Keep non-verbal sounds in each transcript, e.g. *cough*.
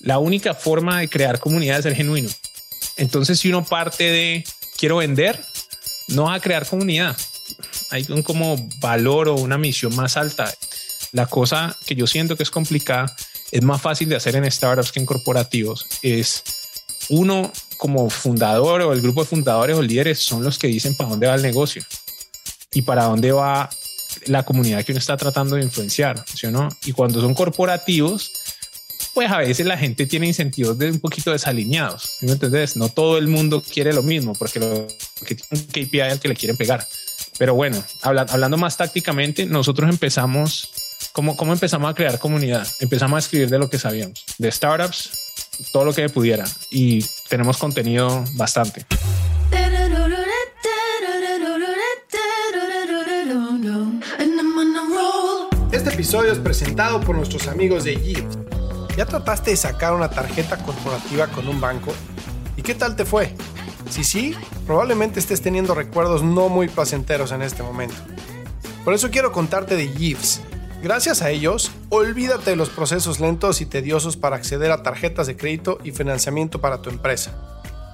La única forma de crear comunidad es ser genuino. Entonces, si uno parte de quiero vender, no va a crear comunidad. Hay un como valor o una misión más alta. La cosa que yo siento que es complicada es más fácil de hacer en startups que en corporativos. Es uno como fundador o el grupo de fundadores o líderes son los que dicen para dónde va el negocio y para dónde va la comunidad que uno está tratando de influenciar, ¿sí no? Y cuando son corporativos, pues a veces la gente tiene incentivos de un poquito desalineados, ¿sí me entiendes? No todo el mundo quiere lo mismo porque lo que tiene un KPI al que le quieren pegar. Pero bueno, hablando más tácticamente, nosotros empezamos, ¿cómo, ¿cómo empezamos a crear comunidad? Empezamos a escribir de lo que sabíamos, de startups, todo lo que pudiera y tenemos contenido bastante. Este episodio es presentado por nuestros amigos de Gift. ¿Ya trataste de sacar una tarjeta corporativa con un banco? ¿Y qué tal te fue? Si sí, probablemente estés teniendo recuerdos no muy placenteros en este momento. Por eso quiero contarte de GIFs. Gracias a ellos, olvídate de los procesos lentos y tediosos para acceder a tarjetas de crédito y financiamiento para tu empresa.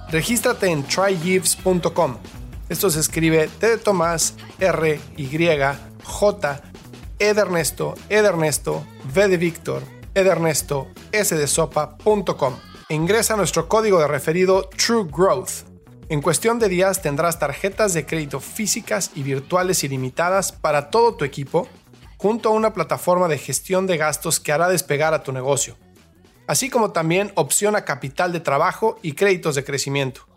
Regístrate en trygifs.com. Esto se escribe T de Tomás, R, Y, J, E de Ernesto, E de Ernesto, V de Víctor, E de Ernesto, S de Sopa.com. Ingresa nuestro código de referido True Growth en cuestión de días tendrás tarjetas de crédito físicas y virtuales ilimitadas para todo tu equipo, junto a una plataforma de gestión de gastos que hará despegar a tu negocio, así como también opción a capital de trabajo y créditos de crecimiento.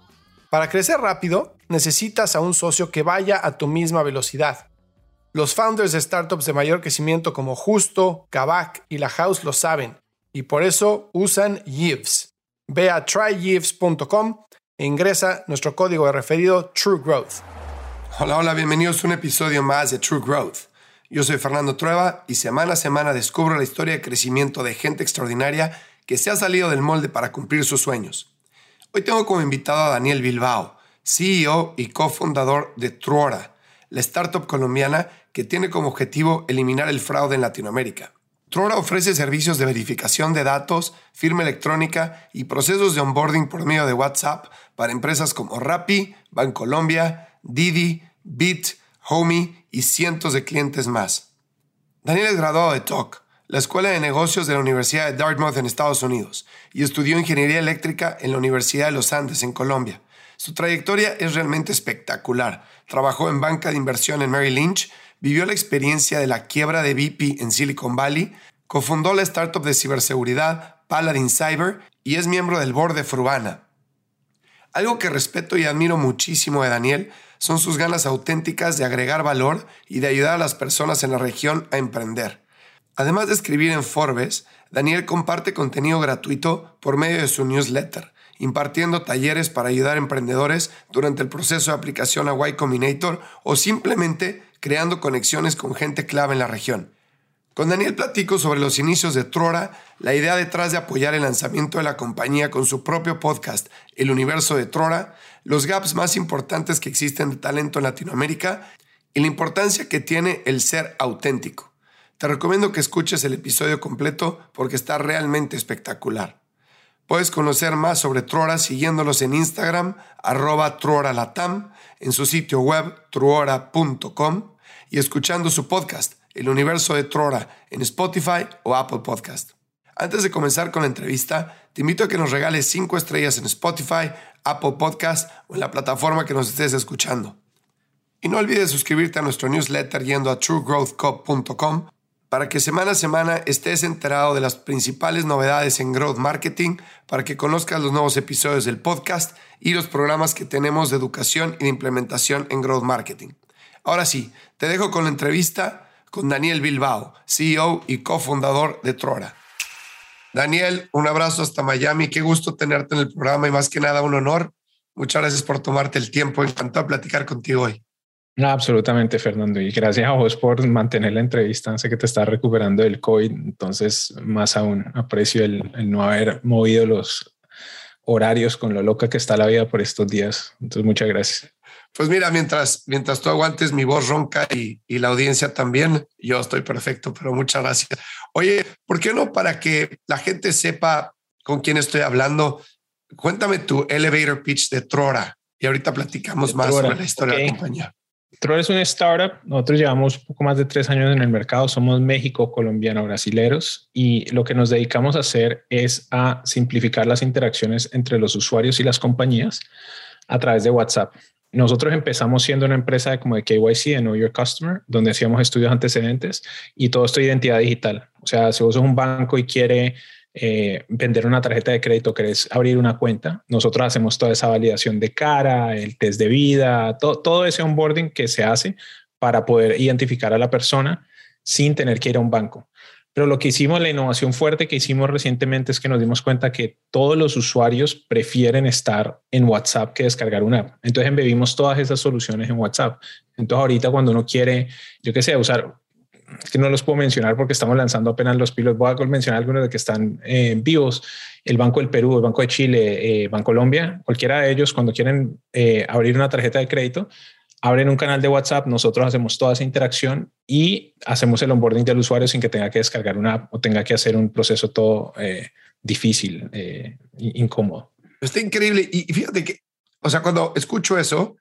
Para crecer rápido, necesitas a un socio que vaya a tu misma velocidad. Los founders de startups de mayor crecimiento como Justo, Kavak y La House lo saben, y por eso usan Yves. Ve a tryyves.com e ingresa nuestro código de referido True Growth. Hola, hola, bienvenidos a un episodio más de True Growth. Yo soy Fernando Trueba y semana a semana descubro la historia de crecimiento de gente extraordinaria que se ha salido del molde para cumplir sus sueños. Hoy tengo como invitado a Daniel Bilbao, CEO y cofundador de Truora, la startup colombiana que tiene como objetivo eliminar el fraude en Latinoamérica. Trora ofrece servicios de verificación de datos, firma electrónica y procesos de onboarding por medio de WhatsApp para empresas como Rappi, Bancolombia, Didi, Bit, Homey y cientos de clientes más. Daniel es graduado de TOC, la Escuela de Negocios de la Universidad de Dartmouth en Estados Unidos, y estudió ingeniería eléctrica en la Universidad de los Andes en Colombia. Su trayectoria es realmente espectacular. Trabajó en banca de inversión en Mary Lynch, vivió la experiencia de la quiebra de BP en Silicon Valley, cofundó la startup de ciberseguridad Paladin Cyber y es miembro del board de Frubana. Algo que respeto y admiro muchísimo de Daniel son sus ganas auténticas de agregar valor y de ayudar a las personas en la región a emprender. Además de escribir en Forbes, Daniel comparte contenido gratuito por medio de su newsletter, impartiendo talleres para ayudar a emprendedores durante el proceso de aplicación a Y Combinator o simplemente creando conexiones con gente clave en la región. Con Daniel platico sobre los inicios de Trora, la idea detrás de apoyar el lanzamiento de la compañía con su propio podcast, El Universo de Trora, los gaps más importantes que existen de talento en Latinoamérica y la importancia que tiene el ser auténtico. Te recomiendo que escuches el episodio completo porque está realmente espectacular. Puedes conocer más sobre Trora siguiéndolos en Instagram, arroba Latam, en su sitio web truora.com y escuchando su podcast, El Universo de Trora, en Spotify o Apple Podcast. Antes de comenzar con la entrevista, te invito a que nos regales 5 estrellas en Spotify, Apple Podcast o en la plataforma que nos estés escuchando. Y no olvides suscribirte a nuestro newsletter yendo a truegrowthcup.com para que semana a semana estés enterado de las principales novedades en Growth Marketing, para que conozcas los nuevos episodios del podcast y los programas que tenemos de educación y de implementación en Growth Marketing. Ahora sí, te dejo con la entrevista con Daniel Bilbao, CEO y cofundador de Trora. Daniel, un abrazo hasta Miami. Qué gusto tenerte en el programa y más que nada un honor. Muchas gracias por tomarte el tiempo. Encantado de platicar contigo hoy. No, absolutamente, Fernando. Y gracias a vos por mantener la entrevista. Sé que te estás recuperando del COVID, entonces más aún aprecio el, el no haber movido los horarios con lo loca que está la vida por estos días. Entonces, muchas gracias. Pues mira, mientras, mientras tú aguantes mi voz ronca y, y, la audiencia también, yo estoy perfecto, pero muchas gracias. Oye, ¿por qué no para que la gente sepa con quién estoy hablando. Cuéntame tu elevator pitch de Trora y ahorita platicamos más sobre la historia de la compañía. Trora es una startup. Nosotros llevamos poco más de tres años en el mercado. Somos México, colombiano, brasileros y lo que nos dedicamos a hacer es a simplificar las interacciones entre los usuarios y las compañías a través de WhatsApp. Nosotros empezamos siendo una empresa de como de KYC, de Know Your Customer, donde hacíamos estudios antecedentes y todo esto de identidad digital. O sea, si vos sos un banco y quiere eh, vender una tarjeta de crédito, querés abrir una cuenta, nosotros hacemos toda esa validación de cara, el test de vida, todo, todo ese onboarding que se hace para poder identificar a la persona sin tener que ir a un banco. Pero lo que hicimos, la innovación fuerte que hicimos recientemente es que nos dimos cuenta que todos los usuarios prefieren estar en WhatsApp que descargar una app. Entonces embebimos todas esas soluciones en WhatsApp. Entonces ahorita cuando uno quiere, yo qué sé, usar, que no los puedo mencionar porque estamos lanzando apenas los pilotos, voy a mencionar algunos de que están eh, vivos, el Banco del Perú, el Banco de Chile, eh, Banco Colombia, cualquiera de ellos cuando quieren eh, abrir una tarjeta de crédito, abren un canal de WhatsApp, nosotros hacemos toda esa interacción y hacemos el onboarding del usuario sin que tenga que descargar una app o tenga que hacer un proceso todo eh, difícil, eh, incómodo. Está increíble. Y fíjate que, o sea, cuando escucho eso,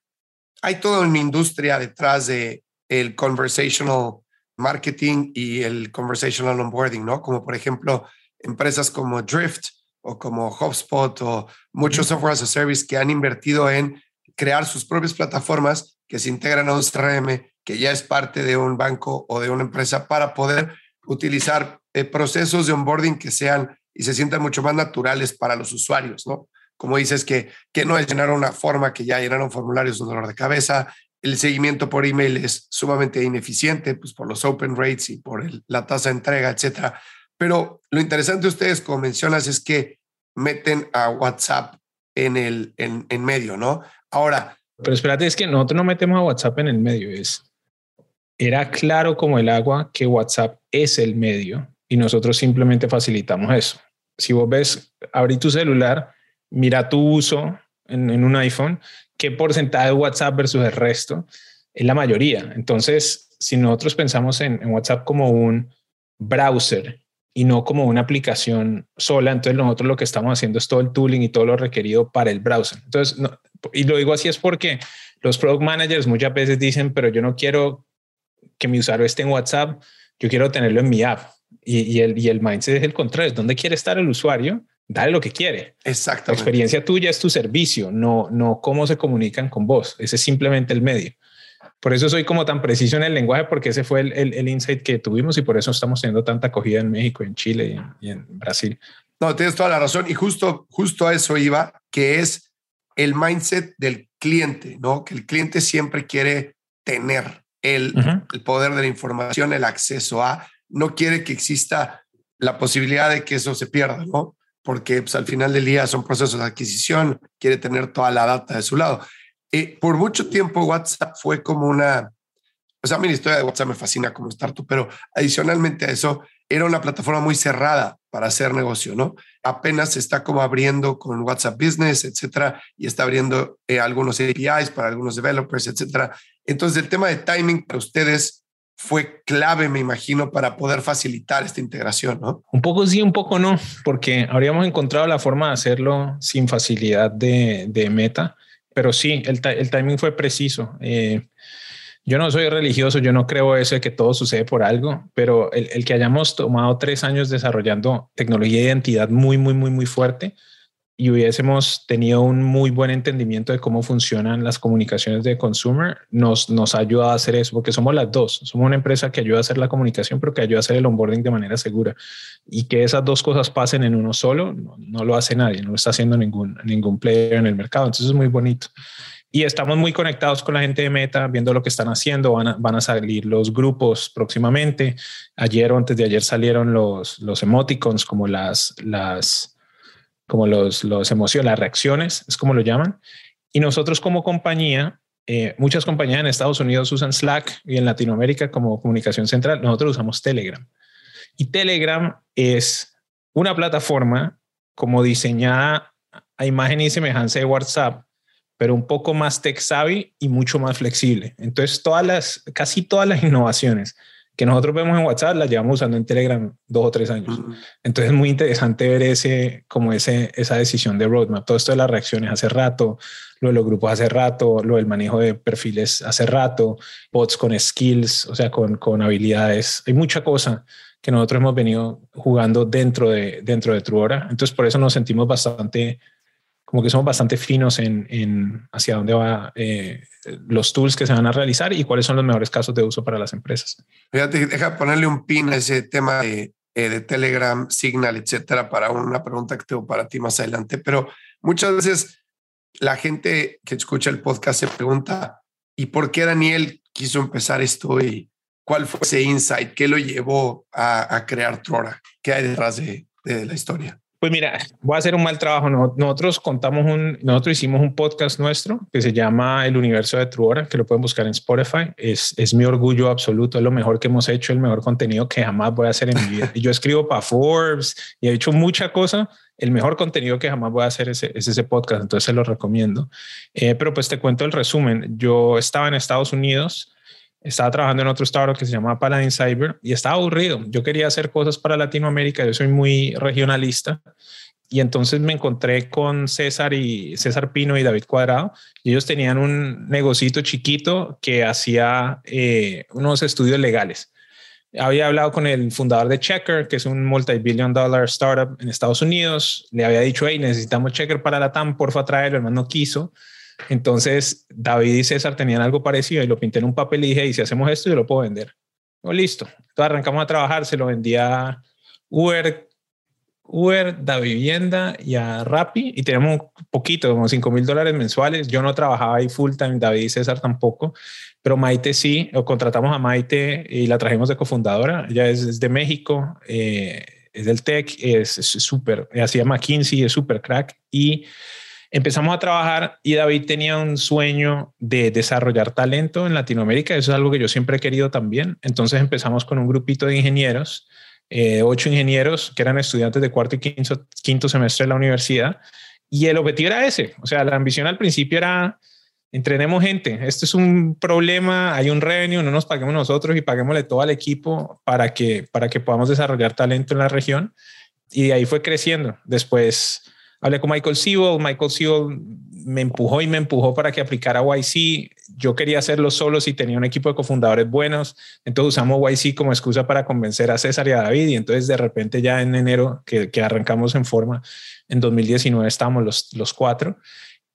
hay toda una industria detrás de el conversational marketing y el conversational onboarding, ¿no? Como por ejemplo, empresas como Drift o como HubSpot o muchos software as a service que han invertido en crear sus propias plataformas que se integran a un CRM que ya es parte de un banco o de una empresa para poder utilizar eh, procesos de onboarding que sean y se sientan mucho más naturales para los usuarios, ¿no? Como dices, que, que no es llenar una forma que ya llenaron formularios un dolor de cabeza, el seguimiento por email es sumamente ineficiente, pues por los open rates y por la tasa de entrega, etcétera. Pero lo interesante de ustedes, como mencionas, es que meten a WhatsApp en el en, en medio, ¿no? Ahora. Pero espérate, es que nosotros no metemos a WhatsApp en el medio. Es, era claro como el agua que WhatsApp es el medio y nosotros simplemente facilitamos eso. Si vos ves, abrí tu celular, mira tu uso en, un iPhone, qué porcentaje de WhatsApp versus el resto, es la mayoría. Entonces, si nosotros pensamos en, WhatsApp como un browser y no como una aplicación sola. Entonces nosotros lo que estamos haciendo es todo el tooling y todo lo requerido para el browser. Entonces, y lo digo así es porque los product managers muchas veces dicen, pero yo no quiero que mi usuario esté en WhatsApp, yo quiero tenerlo en mi app. Y, el, el mindset es el contrario, es donde quiere estar el usuario, dale lo que quiere. Exacto. La experiencia tuya es tu servicio, no, no cómo se comunican con vos. Ese es simplemente el medio. Por eso soy como tan preciso en el lenguaje, porque ese fue el, el, insight que tuvimos y por eso estamos teniendo tanta acogida en México, en Chile y en, Brasil. No, tienes toda la razón. Y justo, justo a eso iba, que es el mindset del cliente, ¿no? Que el cliente siempre quiere tener el, el, poder de la información, el acceso a, no quiere que exista la posibilidad de que eso se pierda, ¿no? Porque pues, al final del día son procesos de adquisición, quiere tener toda la data de su lado. Eh, por mucho tiempo WhatsApp fue como una, o sea, la historia de WhatsApp me fascina como startup, pero adicionalmente a eso, era una plataforma muy cerrada para hacer negocio, ¿no? Apenas se está como abriendo con WhatsApp Business, etcétera, y está abriendo eh, algunos APIs para algunos developers, etcétera. Entonces, el tema de timing para ustedes fue clave, me imagino, para poder facilitar esta integración, ¿no? Un poco sí, un poco no, porque habríamos encontrado la forma de hacerlo sin facilidad de, meta pero sí, el, el timing fue preciso. Eh, yo no soy religioso, yo no creo eso de que todo sucede por algo, pero el, el, que hayamos tomado tres años desarrollando tecnología de identidad muy, muy, muy, muy fuerte, y hubiésemos tenido un muy buen entendimiento de cómo funcionan las comunicaciones de consumer, nos, nos ayuda a hacer eso, porque somos las dos. Somos una empresa que ayuda a hacer la comunicación, pero que ayuda a hacer el onboarding de manera segura. Y que esas dos cosas pasen en uno solo, no, lo hace nadie, no lo está haciendo ningún, ningún player en el mercado. Entonces es muy bonito. Y estamos muy conectados con la gente de Meta, viendo lo que están haciendo. Van a, van a salir los grupos próximamente. Ayer o antes de ayer salieron los, los emoticons, como las, las, como los, los emociones, las reacciones, es como lo llaman. Y nosotros como compañía, eh, muchas compañías en Estados Unidos usan Slack y en Latinoamérica como comunicación central, nosotros usamos Telegram. Y Telegram es una plataforma como diseñada a imagen y semejanza de WhatsApp, pero un poco más tech savvy y mucho más flexible. Entonces, todas las, casi todas las innovaciones que nosotros vemos en WhatsApp, las llevamos usando en Telegram dos o tres años. Entonces es muy interesante ver ese, como ese, esa decisión de roadmap. Todo esto de las reacciones hace rato, lo de los grupos hace rato, lo del manejo de perfiles hace rato, bots con skills, o sea, con, con habilidades. Hay mucha cosa que nosotros hemos venido jugando dentro de, dentro de Truora. Entonces por eso nos sentimos bastante como que somos bastante finos en, en hacia dónde va eh, los tools que se van a realizar y cuáles son los mejores casos de uso para las empresas. Fíjate, deja ponerle un pin a ese tema de, eh, de Telegram, Signal, etcétera, para una pregunta que tengo para ti más adelante. Pero muchas veces la gente que escucha el podcast se pregunta, ¿y por qué Daniel quiso empezar esto y cuál fue ese insight? ¿Qué lo llevó a, a crear Trora? ¿Qué hay detrás de, de la historia? Pues mira, voy a hacer un mal trabajo. Nosotros contamos un, nosotros hicimos un podcast nuestro que se llama El Universo de Truora, que lo pueden buscar en Spotify. Es, es mi orgullo absoluto, es lo mejor que hemos hecho, el mejor contenido que jamás voy a hacer en mi vida. Yo escribo para Forbes y he hecho mucha cosa. El mejor contenido que jamás voy a hacer es, es ese podcast, entonces se lo recomiendo. Eh, pero pues te cuento el resumen. Yo estaba en Estados Unidos estaba trabajando en otro startup que se llamaba Paladin Cyber y estaba aburrido. Yo quería hacer cosas para Latinoamérica, yo soy muy regionalista y entonces me encontré con César y César Pino y David Cuadrado y ellos tenían un negocito chiquito que hacía eh, unos estudios legales. Había hablado con el fundador de Checker, que es un multi-billion dollar startup en Estados Unidos. Le había dicho, hey, necesitamos Checker para la TAM, porfa, traerlo. El no quiso. Entonces, David y César tenían algo parecido y lo pinté en un papel y dije, y si hacemos esto, yo lo puedo vender. Oh, listo. Entonces arrancamos a trabajar, se lo vendía Uber, Uber, da vivienda y a Rappi y tenemos un poquito, como 5 mil dólares mensuales. Yo no trabajaba ahí full time, David y César tampoco, pero Maite sí, o contratamos a Maite y la trajimos de cofundadora. Ella es, de México, eh, es del tech, es súper, hacía McKinsey, es súper crack y empezamos a trabajar y David tenía un sueño de desarrollar talento en Latinoamérica. Eso es algo que yo siempre he querido también. Entonces empezamos con un grupito de ingenieros, eh, ocho ingenieros que eran estudiantes de cuarto y quinto, quinto semestre de la universidad. Y el objetivo era ese. O sea, la ambición al principio era entrenemos gente. Esto es un problema, hay un revenue, no nos paguemos nosotros y paguémosle todo al equipo para que, para que podamos desarrollar talento en la región. Y de ahí fue creciendo. Después hablé con Michael Sewell, Michael Sewell me empujó y me empujó para que aplicara YC. Yo quería hacerlo solo si tenía un equipo de cofundadores buenos, entonces usamos YC como excusa para convencer a César y a David y entonces de repente ya en enero que, arrancamos en forma, en 2019 estábamos los, los cuatro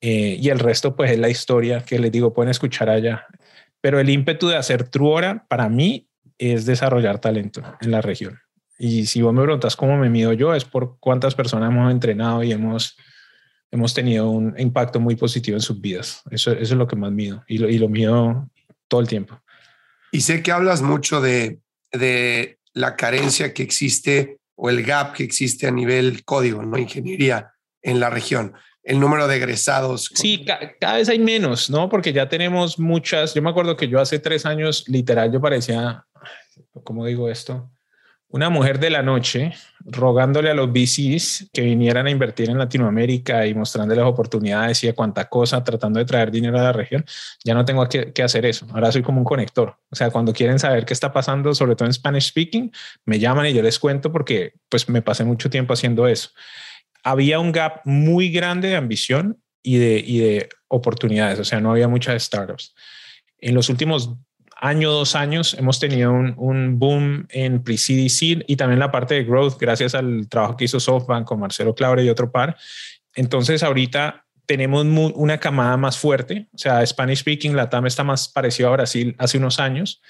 eh, y el resto pues es la historia que les digo, pueden escuchar allá. Pero el ímpetu de hacer Truora para mí es desarrollar talento en la región. Y si vos me preguntas cómo me mido yo, es por cuántas personas hemos entrenado y hemos, hemos tenido un impacto muy positivo en sus vidas. Eso, eso es lo que más mido y lo, y lo mido todo el tiempo. Y sé que hablas mucho de, de la carencia que existe o el gap que existe a nivel código, no ingeniería en la región. El número de egresados. Sí, cada vez hay menos, ¿no? Porque ya tenemos muchas. Yo me acuerdo que yo hace tres años, literal, yo parecía, ¿cómo digo esto? Una mujer de la noche rogándole a los VCs que vinieran a invertir en Latinoamérica y mostrándoles oportunidades y de cuánta cosa, tratando de traer dinero a la región, ya no tengo que, que, hacer eso. Ahora soy como un conector. O sea, cuando quieren saber qué está pasando, sobre todo en Spanish speaking, me llaman y yo les cuento porque pues me pasé mucho tiempo haciendo eso. Había un gap muy grande de ambición y de, y de oportunidades. O sea, no había muchas startups. En los últimos año, dos años, hemos tenido un, boom en pre-seed y también la parte de growth, gracias al trabajo que hizo SoftBank con Marcelo Claure y otro par. Entonces, ahorita tenemos una camada más fuerte, o sea, Spanish speaking, la TAM está más parecido a Brasil hace unos años.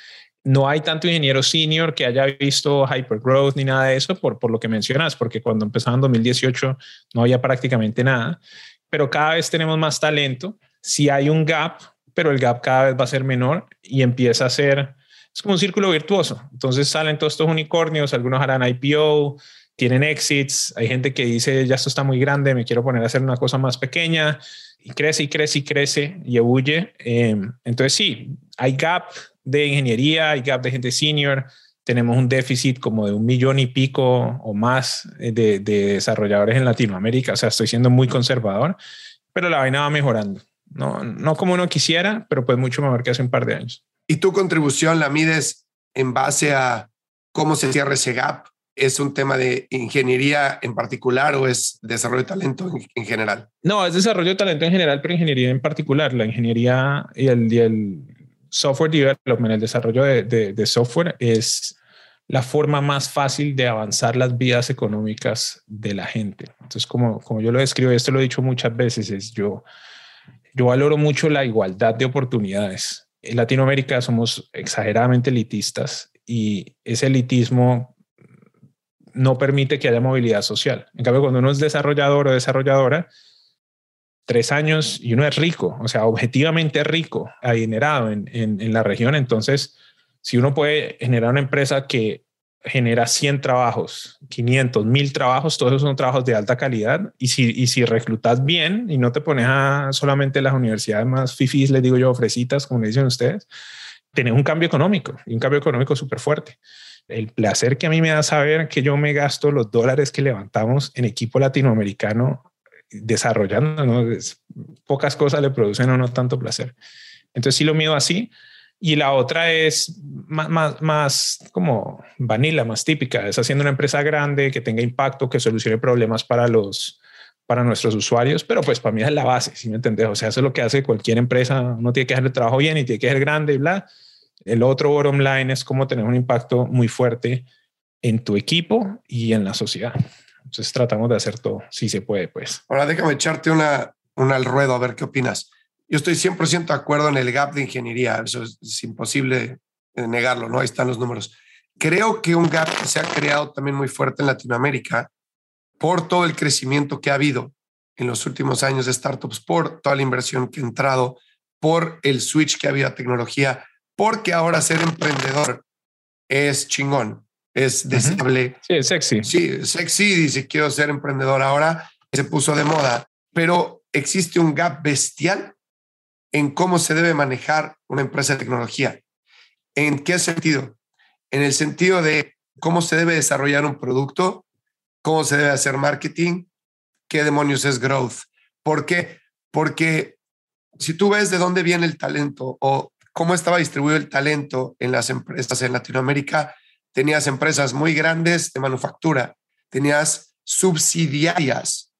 No hay tanto ingeniero senior que haya visto hypergrowth ni nada de eso, por, por lo que mencionas, porque cuando empezaba en 2018 no había prácticamente nada, pero cada vez tenemos más talento. Si hay un gap, pero el gap cada vez va a ser menor y empieza a ser, es como un círculo virtuoso. Entonces salen todos estos unicornios, algunos harán IPO, tienen exits, hay gente que dice, ya esto está muy grande, me quiero poner a hacer una cosa más pequeña, y crece y crece y crece y huye. Em, entonces sí, hay gap de ingeniería, hay gap de gente senior, tenemos un déficit como de un millón y pico o más de, de desarrolladores en Latinoamérica, o sea, estoy siendo muy conservador, pero la vaina va mejorando. No, no como uno quisiera, pero pues mucho mejor que hace un par de años. ¿Y tu contribución la mides en base a cómo se cierra ese gap? ¿Es un tema de ingeniería en particular o es desarrollo de talento en, general? No, es desarrollo de talento en general, pero ingeniería en particular. La ingeniería y el, el software development, el desarrollo de, de software es la forma más fácil de avanzar las vidas económicas de la gente. Entonces, como, como yo lo describo, esto lo he dicho muchas veces, es yo, yo valoro mucho la igualdad de oportunidades. En Latinoamérica somos exageradamente elitistas y ese elitismo no permite que haya movilidad social. En cambio, cuando uno es desarrollador o desarrolladora, tres años y uno es rico, o sea, objetivamente rico, adinerado en, en, en la región, entonces si uno puede generar una empresa que genera 100 trabajos, 500, 1000 trabajos, todos esos son trabajos de alta calidad. Y si, y si reclutas bien y no te pones a solamente las universidades más fifis, les digo yo, ofrecitas, como le dicen ustedes, tenés un cambio económico y un cambio económico súper fuerte. El placer que a mí me da saber que yo me gasto los dólares que levantamos en equipo latinoamericano desarrollando, ¿no? pocas cosas le producen o no tanto placer. Entonces, si lo mido así, y la otra es más, más, más, como vanilla, más típica, es haciendo una empresa grande que tenga impacto, que solucione problemas para los para nuestros usuarios, pero pues para mí es la base, si me entendés? O sea, eso es lo que hace cualquier empresa, uno tiene que hacer el trabajo bien y tiene que ser grande y bla. El otro bottom line es cómo tener un impacto muy fuerte en tu equipo y en la sociedad. Entonces tratamos de hacer todo, si se puede, pues. Ahora déjame echarte una, una al ruedo, a ver qué opinas. Yo estoy 100% de acuerdo en el gap de ingeniería, eso es, imposible negarlo, ¿no? Ahí están los números. Creo que un gap que se ha creado también muy fuerte en Latinoamérica por todo el crecimiento que ha habido en los últimos años de startups, por toda la inversión que ha entrado, por el switch que ha habido a tecnología, porque ahora ser emprendedor es chingón, es deseable. Sí, es sexy. Sí, sexy, dice quiero ser emprendedor ahora, se puso de moda, pero existe un gap bestial en cómo se debe manejar una empresa de tecnología. ¿En qué sentido? En el sentido de cómo se debe desarrollar un producto, cómo se debe hacer marketing, qué demonios es growth. ¿Por qué? Porque si tú ves de dónde viene el talento o cómo estaba distribuido el talento en las empresas en Latinoamérica, tenías empresas muy grandes de manufactura, tenías subsidiarias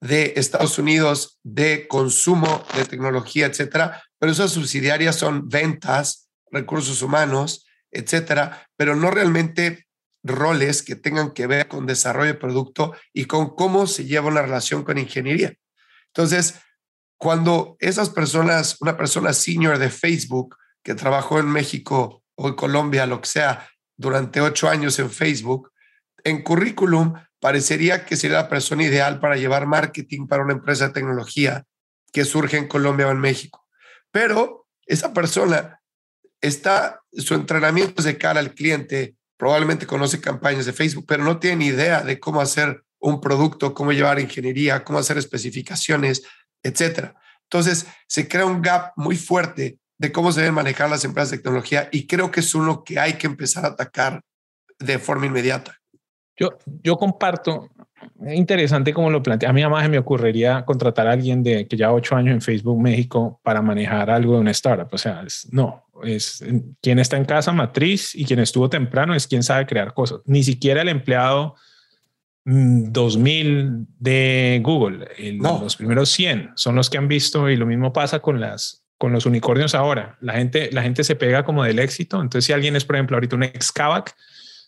de Estados Unidos de consumo de tecnología, etcétera, pero esas subsidiarias son ventas, recursos humanos, etcétera, pero no realmente roles que tengan que ver con desarrollo de producto y con cómo se lleva una relación con ingeniería. Entonces, cuando esas personas, una persona senior de Facebook que trabajó en México o en Colombia, lo que sea, durante ocho años en Facebook, en currículum parecería que sería la persona ideal para llevar marketing para una empresa de tecnología que surge en Colombia o en México. Pero esa persona está, su entrenamiento es de cara al cliente, probablemente conoce campañas de Facebook, pero no tiene ni idea de cómo hacer un producto, cómo llevar ingeniería, cómo hacer especificaciones, etcétera. Entonces, se crea un gap muy fuerte de cómo se deben manejar las empresas de tecnología y creo que es uno que hay que empezar a atacar de forma inmediata. Yo, yo comparto, interesante como lo plantea. A mí además me ocurriría contratar a alguien de que ya ocho años en Facebook México para manejar algo de una startup. O sea, no, es quien está en casa matriz y quien estuvo temprano es quien sabe crear cosas. Ni siquiera el empleado 2000 mm, de Google, los primeros 100 son los que han visto y lo mismo pasa con las con los unicornios ahora. La gente, la gente se pega como del éxito. Entonces, si alguien es, por ejemplo, ahorita un ex Kavak,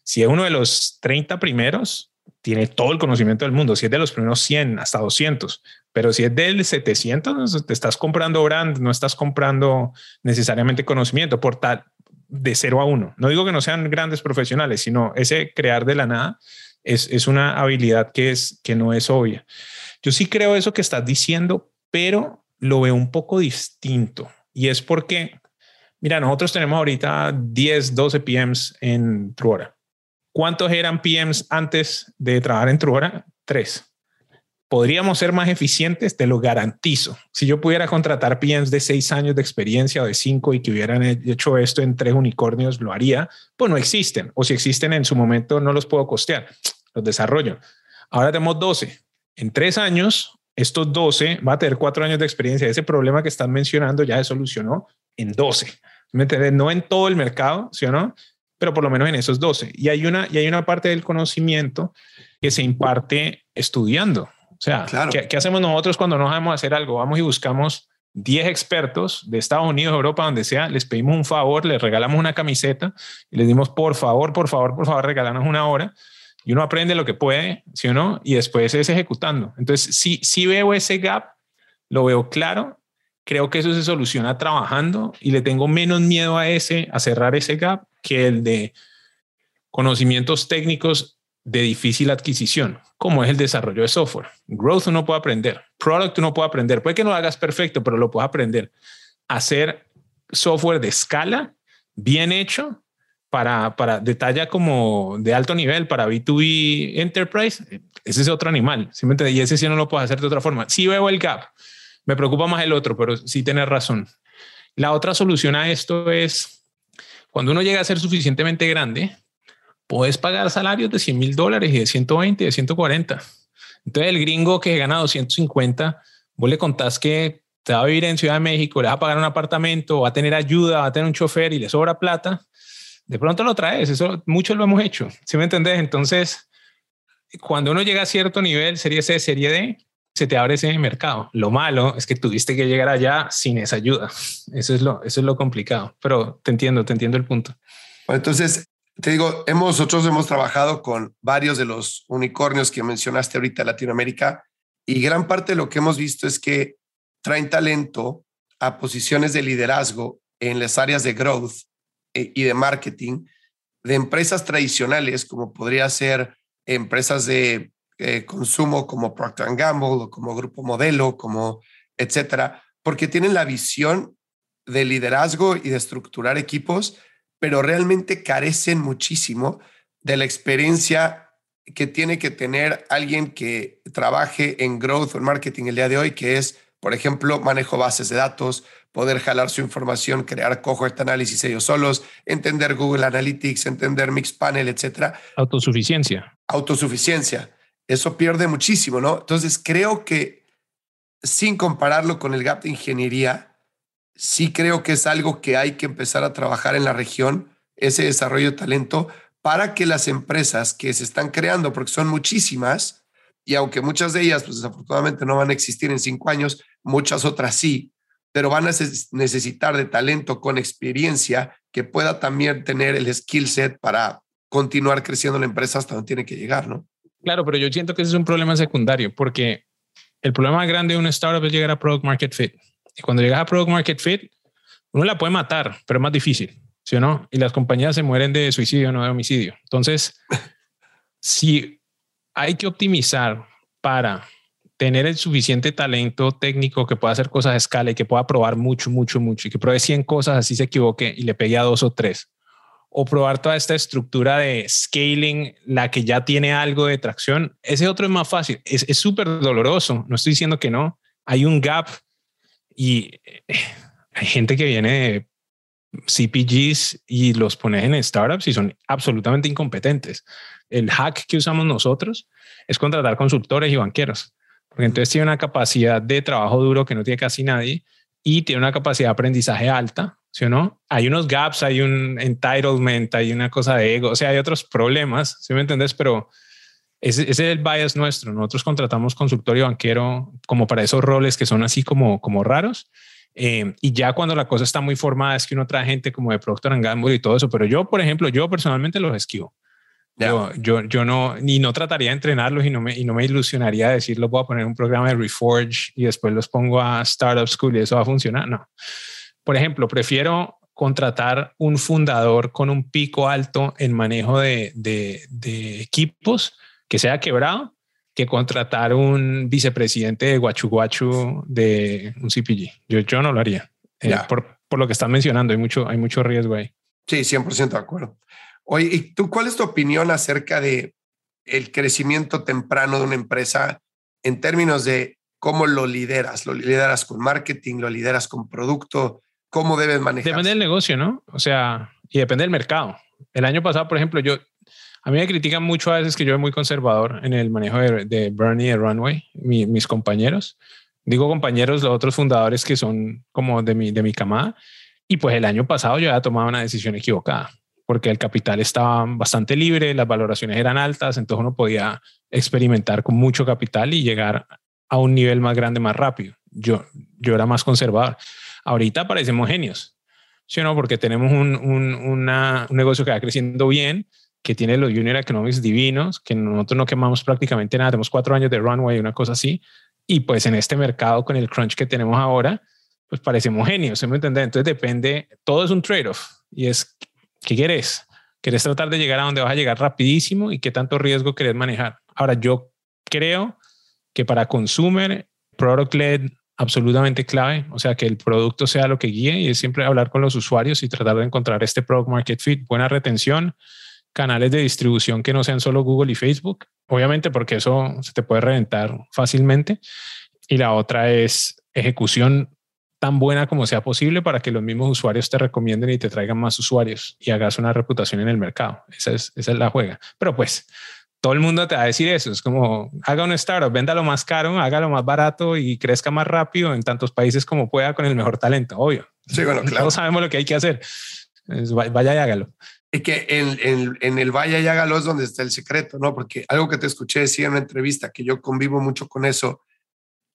si es uno de los 30 primeros, tiene todo el conocimiento del mundo. Si es de los primeros 100 hasta 200, pero si es del 700, te estás comprando brand, no estás comprando necesariamente conocimiento por tal de cero a uno. No digo que no sean grandes profesionales, sino ese crear de la nada es, es una habilidad que, es, que no es obvia. Yo sí creo eso que estás diciendo, pero lo veo un poco distinto. Y es porque, mira, nosotros tenemos ahorita 10, 12 PMs en Truora ¿Cuántos eran PMs antes de trabajar en Truora? Tres. ¿Podríamos ser más eficientes? Te lo garantizo. Si yo pudiera contratar PMs de seis años de experiencia o de cinco y que hubieran hecho esto en tres unicornios, lo haría. Pues no existen. O si existen en su momento, no los puedo costear. Los desarrollo. Ahora tenemos 12. En tres años, estos 12 va a tener cuatro años de experiencia. Ese problema que están mencionando ya se solucionó en 12. ¿Me? No en todo el mercado, ¿sí o no? Pero por lo menos en esos 12. Y hay una, y hay una parte del conocimiento que se imparte estudiando. O sea, ¿qué, ¿qué, hacemos nosotros cuando no sabemos hacer algo? Vamos y buscamos 10 expertos de Estados Unidos, Europa, donde sea, les pedimos un favor, les regalamos una camiseta y les dimos, por favor, por favor, por favor, regalarnos una hora. Y uno aprende lo que puede, ¿sí o no? Y después es ejecutando. Entonces, si, si veo ese gap, lo veo claro creo que eso se soluciona trabajando y le tengo menos miedo a ese, a cerrar ese gap, que el de conocimientos técnicos de difícil adquisición, como es el desarrollo de software. Growth uno puede aprender, product uno puede aprender, puede que no lo hagas perfecto, pero lo puedes aprender. Hacer software de escala, bien hecho, para, para de como de alto nivel, para B2B Enterprise, ese es otro animal, simplemente Y ese sí no lo puedes hacer de otra forma. Si veo el gap, me preocupa más el otro, pero sí tener razón. La otra solución a esto es cuando uno llega a ser suficientemente grande, puedes pagar salarios de 100 mil dólares y de 120, de 140. Entonces el gringo que gana 250, vos le contás que te va a vivir en Ciudad de México, le va a pagar un apartamento, va a tener ayuda, va a tener un chofer y le sobra plata, de pronto lo traes. Eso muchos lo hemos hecho. ¿Sí me entendés? Entonces, cuando uno llega a cierto nivel, serie C, serie D, se te abre ese mercado. Lo malo es que tuviste que llegar allá sin esa ayuda. Eso es lo, eso es lo complicado, pero te entiendo, te entiendo el punto. entonces, te digo, hemos, nosotros hemos trabajado con varios de los unicornios que mencionaste ahorita en Latinoamérica y gran parte de lo que hemos visto es que traen talento a posiciones de liderazgo en las áreas de growth eh, y de marketing de empresas tradicionales como podría ser empresas de eh, consumo como Procter Gamble o como Grupo Modelo, como etcétera, porque tienen la visión de liderazgo y de estructurar equipos, pero realmente carecen muchísimo de la experiencia que tiene que tener alguien que trabaje en growth o en marketing el día de hoy, que es, por ejemplo, manejo bases de datos, poder jalar su información, crear cohort análisis ellos solos, entender Google Analytics, entender Mixpanel, etcétera. Autosuficiencia. Autosuficiencia eso pierde muchísimo, ¿no? Entonces creo que sin compararlo con el gap de ingeniería, sí creo que es algo que hay que empezar a trabajar en la región, ese desarrollo de talento, para que las empresas que se están creando, porque son muchísimas, y aunque muchas de ellas, pues desafortunadamente no van a existir en cinco años, muchas otras sí, pero van a necesitar de talento con experiencia que pueda también tener el skill set para continuar creciendo la empresa hasta donde tiene que llegar, ¿no? Claro, pero yo siento que ese es un problema secundario porque el problema más grande de una startup es llegar a product market fit. Y cuando llegas a product market fit, uno la puede matar, pero es más difícil, ¿sí o no? Y las compañías se mueren de suicidio, no de homicidio. Entonces, *laughs* si hay que optimizar para tener el suficiente talento técnico que pueda hacer cosas a escala y que pueda probar mucho, mucho, mucho y que pruebe 100 cosas así se equivoque y le pegue a dos o tres o probar toda esta estructura de scaling, la que ya tiene algo de tracción, ese otro es más fácil. Es súper doloroso, no estoy diciendo que no. Hay un gap y eh, hay gente que viene de CPGs y los pone en startups y son absolutamente incompetentes. El hack que usamos nosotros es contratar consultores y banqueros, porque entonces tiene una capacidad de trabajo duro que no tiene casi nadie y tiene una capacidad de aprendizaje alta ¿sí o no? Hay unos gaps, hay un entitlement, hay una cosa de ego, o sea, hay otros problemas, ¿sí me entendés? Pero ese, es el bias nuestro. Nosotros contratamos consultorio banquero como para esos roles que son así como, como raros. Eh, y ya cuando la cosa está muy formada es que uno trae gente como de Procter Gamble y todo eso. Pero yo, por ejemplo, yo personalmente los esquivo. Yo, yo, yo, no, ni no trataría de entrenarlos y no me, y no me ilusionaría de decir, lo voy a poner un programa de Reforge y después los pongo a Startup School y eso va a funcionar. No. Por ejemplo, prefiero contratar un fundador con un pico alto en manejo de, equipos que sea quebrado que contratar un vicepresidente de Guachu Guachu de un CPG. Yo, yo no lo haría. Eh, por, lo que están mencionando, hay mucho, hay mucho riesgo ahí. Sí, 100% de acuerdo. Oye, ¿y tú cuál es tu opinión acerca de el crecimiento temprano de una empresa en términos de cómo lo lideras? ¿Lo lideras con marketing? ¿Lo lideras con producto? Cómo debes manejar. Depende del negocio, ¿no? O sea, y depende del mercado. El año pasado, por ejemplo, yo, a mí me critican mucho a veces que yo soy muy conservador en el manejo de, de Bernie de Runway, mis compañeros. Digo compañeros, los otros fundadores que son como de mi, de mi camada. Y pues el año pasado yo había tomado una decisión equivocada. porque el capital estaba bastante libre, las valoraciones eran altas, entonces uno podía experimentar con mucho capital y llegar a un nivel más grande más rápido. Yo, yo era más conservador. Ahorita parecemos genios, ¿sí o no? Porque tenemos un, un, un negocio que va creciendo bien, que tiene los unit economics divinos, que nosotros no quemamos prácticamente nada, tenemos cuatro años de runway, una cosa así, y pues en este mercado con el crunch que tenemos ahora, pues parecemos genios, ¿se me entiende? Entonces depende, todo es un trade-off y es, ¿qué quieres? ¿Quieres tratar de llegar a donde vas a llegar rapidísimo y qué tanto riesgo querés manejar? Ahora, yo creo que para consumer, product led absolutamente clave, o sea, que el producto sea lo que guíe y es siempre hablar con los usuarios y tratar de encontrar este product market fit, buena retención, canales de distribución que no sean solo Google y Facebook, obviamente porque eso se te puede reventar fácilmente. Y la otra es ejecución tan buena como sea posible para que los mismos usuarios te recomienden y te traigan más usuarios y hagas una reputación en el mercado. Esa es, la juega. Pero pues todo el mundo te va a decir eso. Es como haga un startup, venda lo más caro, haga lo más barato y crezca más rápido en tantos países como pueda con el mejor talento. Obvio. Sí, bueno, claro. Todos sabemos lo que hay que hacer. vaya y hágalo. Y que en, en, en, el vaya y hágalo es donde está el secreto, ¿no? Porque algo que te escuché decir en una entrevista, que yo convivo mucho con eso,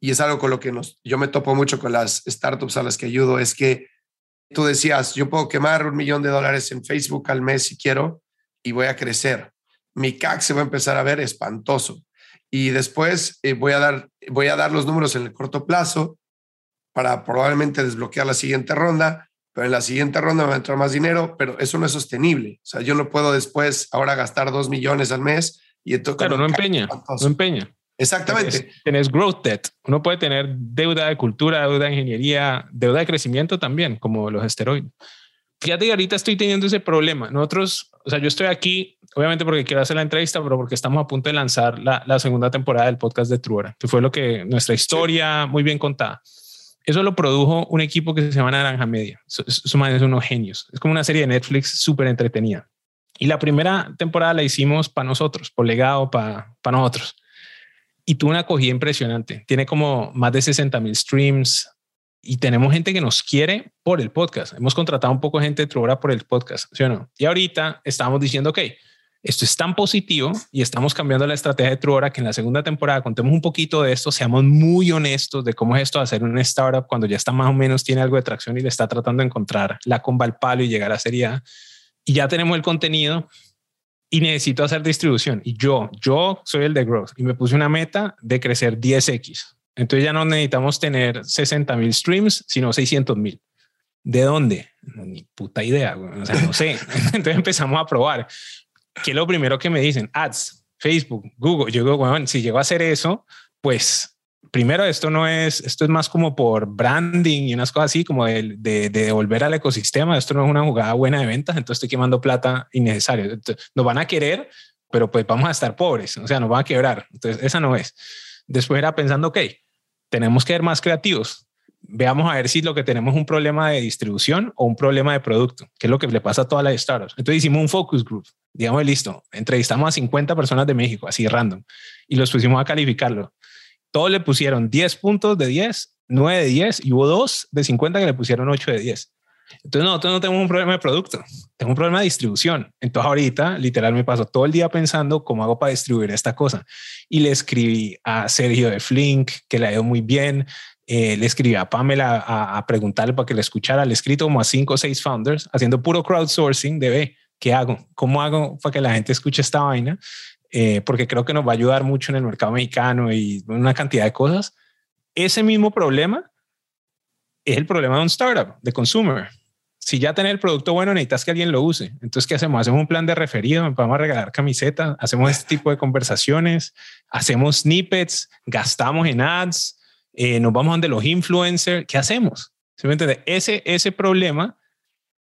y es algo con lo que nos, yo me topo mucho con las startups a las que ayudo, es que tú decías, yo puedo quemar un millón de dólares en Facebook al mes si quiero y voy a crecer mi CAC se va a empezar a ver espantoso. Y después eh, voy, a dar, voy a dar los números en el corto plazo para probablemente desbloquear la siguiente ronda, pero en la siguiente ronda me va a entrar más dinero, pero eso no es sostenible. O sea, yo no puedo después ahora gastar dos millones al mes y entonces... Claro, no empeña, no empeña. Exactamente. Tienes, growth debt. Uno puede tener deuda de cultura, deuda de ingeniería, deuda de crecimiento también, como los esteroides. Fíjate que ahorita estoy teniendo ese problema. Nosotros, o sea, yo estoy aquí obviamente porque quiero hacer la entrevista, pero porque estamos a punto de lanzar la, la segunda temporada del podcast de Truora, que fue lo que nuestra historia muy bien contada. Eso lo produjo un equipo que se llama Naranja Media. Son unos genios. Es como una serie de Netflix súper entretenida. Y la primera temporada la hicimos para nosotros, por legado, para, para nosotros. Y tuvo una acogida impresionante. Tiene como más de 60 mil streams, y tenemos gente que nos quiere por el podcast. Hemos contratado un poco de gente de Truora por el podcast, ¿sí o no? Y ahorita estamos diciendo, ok, esto es tan positivo y estamos cambiando la estrategia de Truora que en la segunda temporada contemos un poquito de esto, seamos muy honestos de cómo es esto de hacer una startup cuando ya está más o menos tiene algo de tracción y le está tratando de encontrar la comba al palo y llegar a seriedad. Y ya tenemos el contenido y necesito hacer distribución. Y yo, yo soy el de growth y me puse una meta de crecer 10x. Entonces ya no necesitamos tener 60 mil streams, sino 600 mil. ¿De dónde? Ni puta idea. O sea, no sé. *laughs* Entonces empezamos a probar. ¿Qué es lo primero que me dicen? Ads, Facebook, Google. Yo digo, bueno, si llego a hacer eso, pues primero esto no es, esto es más como por branding y unas cosas así, como de, de, devolver al ecosistema. Esto no es una jugada buena de ventas, entonces estoy quemando plata innecesaria. nos van a querer, pero pues vamos a estar pobres, o sea, nos van a quebrar. Entonces, esa no es. Después era pensando, ok, tenemos que ser más creativos veamos a ver si lo que tenemos es un problema de distribución o un problema de producto, que es lo que le pasa a todas las startups. Entonces hicimos un focus group, digamos, listo, entrevistamos a 50 personas de México, así random, y los pusimos a calificarlo. Todos le pusieron 10 puntos de 10, 9 de 10, y hubo dos de 50 que le pusieron 8 de 10. Entonces nosotros no tenemos un problema de producto, tenemos un problema de distribución. Entonces ahorita literal me paso todo el día pensando cómo hago para distribuir esta cosa. Y le escribí a Sergio de Flink, que le ha ido muy bien. Eh, le escribí a Pamela a, preguntarle para que le escuchara. Le escrito como a cinco o seis founders haciendo puro crowdsourcing de, ve, ¿qué hago? ¿Cómo hago para que la gente escuche esta vaina? Eh, porque creo que nos va a ayudar mucho en el mercado mexicano y una cantidad de cosas. Ese mismo problema es el problema de un startup, de consumer. Si ya tener el producto bueno, necesitas que alguien lo use. Entonces, ¿qué hacemos? Hacemos un plan de referido, vamos a regalar camisetas, hacemos este tipo de conversaciones, hacemos snippets, gastamos en ads, eh, nos vamos donde los influencers, ¿qué hacemos? ¿Se me entiende? Ese, ese problema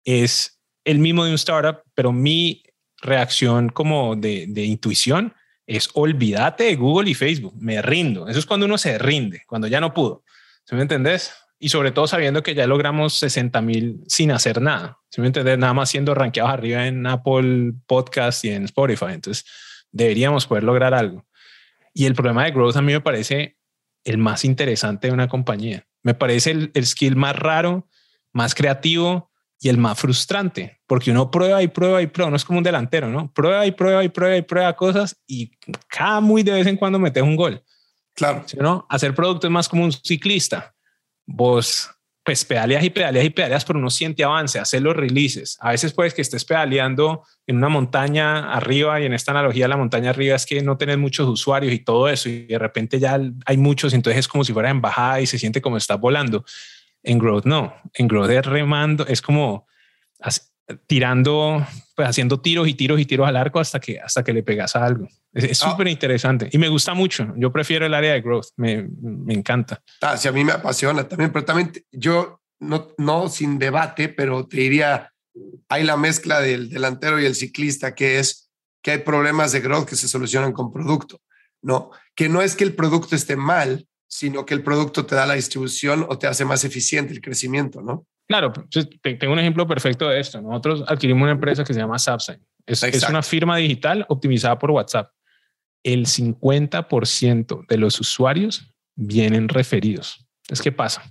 es el mismo de un startup, pero mi reacción como de, de intuición es olvídate de Google y Facebook, me rindo. Eso es cuando uno se rinde, cuando ya no pudo. ¿Se me entendés? Y sobre todo sabiendo que ya logramos 60 mil sin hacer nada. ¿Se me entendés? Nada más siendo rankeados arriba en Apple Podcast y en Spotify. Entonces, deberíamos poder lograr algo. Y el problema de growth a mí me parece el más interesante de una compañía. Me parece el, skill más raro, más creativo y el más frustrante, porque uno prueba y prueba y prueba, no es como un delantero, ¿no? Prueba y prueba y prueba y prueba cosas y cada muy de vez en cuando metes un gol. Claro. ¿no? Hacer producto es más como un ciclista. Vos pues pedaleas y pedaleas y pedaleas, pero uno siente avance, hacer los releases. A veces puedes que estés pedaleando en una montaña arriba y en esta analogía la montaña arriba es que no tenés muchos usuarios y todo eso y de repente ya hay muchos, entonces es como si fuera en bajada y se siente como estás volando. En Growth no, en Growth es remando, es como tirando, pues haciendo tiros y tiros y tiros al arco hasta que, hasta que le pegas a algo. Es ah. súper interesante y me gusta mucho. Yo prefiero el área de Growth, me, me encanta. Ah, sí, a mí me apasiona también, pero también yo no, no sin debate, pero te diría, hay la mezcla del delantero y el ciclista, que es que hay problemas de growth que se solucionan con producto, ¿no? Que no es que el producto esté mal, sino que el producto te da la distribución o te hace más eficiente el crecimiento, ¿no? Claro, pues, tengo un ejemplo perfecto de esto. Nosotros adquirimos una empresa que se llama Subsign. Es, es una firma digital optimizada por WhatsApp. El 50% de los usuarios vienen referidos. Es que pasa.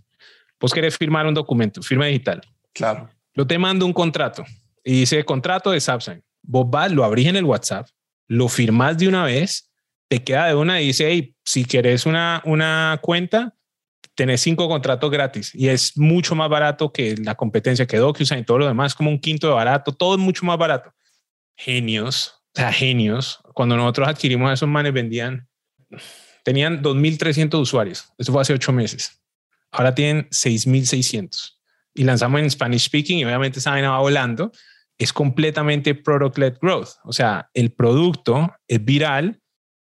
Vos querés firmar un documento, firma digital. Claro. Yo te mando un contrato y dice contrato de Subsign. Vos vas, lo abrís en el WhatsApp, lo firmas de una vez te queda de una y dice, hey, si quieres una, una cuenta, tenés cinco contratos gratis y es mucho más barato que la competencia que DocuSign y todo lo demás, como un quinto de barato, todo es mucho más barato. Genios, o sea, genios. Cuando nosotros adquirimos esos manes, vendían, tenían 2.300 usuarios. Eso fue hace ocho meses. Ahora tienen 6.600 y lanzamos en Spanish Speaking y obviamente esa vaina va volando. Es completamente product-led growth. O sea, el producto es viral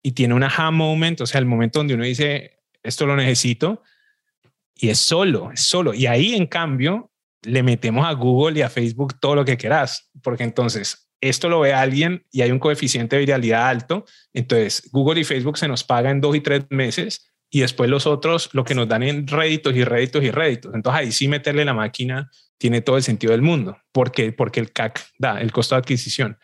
y tiene un aha moment, o sea, el momento donde uno dice, esto lo necesito, y es solo, es solo. Y ahí, en cambio, le metemos a Google y a Facebook todo lo que quieras, porque entonces esto lo ve alguien y hay un coeficiente de viralidad alto, entonces Google y Facebook se nos pagan dos y tres meses y después los otros lo que nos dan en réditos y réditos y réditos. Entonces ahí sí meterle la máquina tiene todo el sentido del mundo, porque, porque el CAC da, el costo de adquisición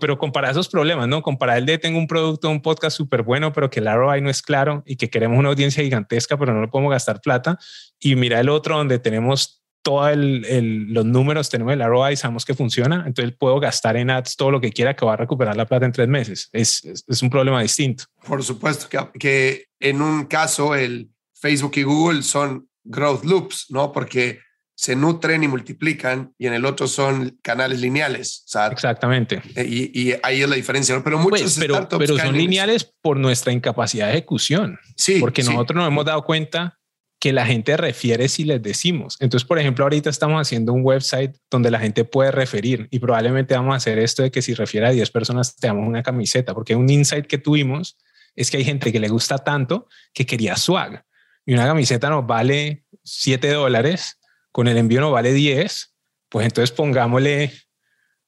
pero comparar esos problemas, ¿no? Comparar el de tengo un producto, un podcast súper bueno, pero que el ROI no es claro y que queremos una audiencia gigantesca, pero no le podemos gastar plata. Y mira el otro donde tenemos todos los números, tenemos el ROI, sabemos que funciona, entonces puedo gastar en ads todo lo que quiera que va a recuperar la plata en tres meses. Es, es, un problema distinto. Por supuesto que, que en un caso el Facebook y Google son growth loops, ¿no? Porque se nutren y multiplican y en el otro son canales lineales. Exactamente. Eh, y, ahí es la diferencia. Pero muchos pero, pero son lineales por nuestra incapacidad de ejecución. Sí. Porque nosotros nos hemos dado cuenta que la gente refiere si les decimos. Entonces, por ejemplo, ahorita estamos haciendo un website donde la gente puede referir y probablemente vamos a hacer esto de que si refiere a 10 personas te damos una camiseta, porque un insight que tuvimos es que hay gente que le gusta tanto que quería swag y una camiseta nos vale 7 dólares con el envío no vale 10, pues entonces pongámosle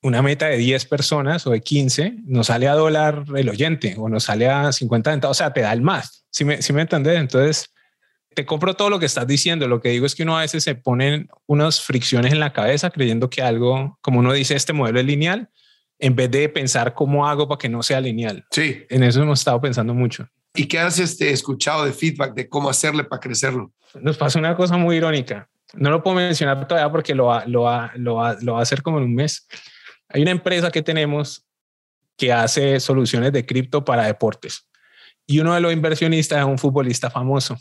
una meta de 10 personas o de 15, nos sale a dólar el oyente o nos sale a 50 centavos, o sea, te da el más. Si me, si me entendés? Entonces, te compro todo lo que estás diciendo. Lo que digo es que uno a veces se ponen unas fricciones en la cabeza creyendo que algo, como uno dice, este modelo es lineal, en vez de pensar cómo hago para que no sea lineal. Sí. En eso hemos estado pensando mucho. ¿Y qué has este, escuchado de feedback de cómo hacerle para crecerlo? Nos pasa una cosa muy irónica no lo puedo mencionar todavía porque lo va, lo, lo, va, a hacer como en un mes. Hay una empresa que tenemos que hace soluciones de cripto para deportes y uno de los inversionistas es un futbolista famoso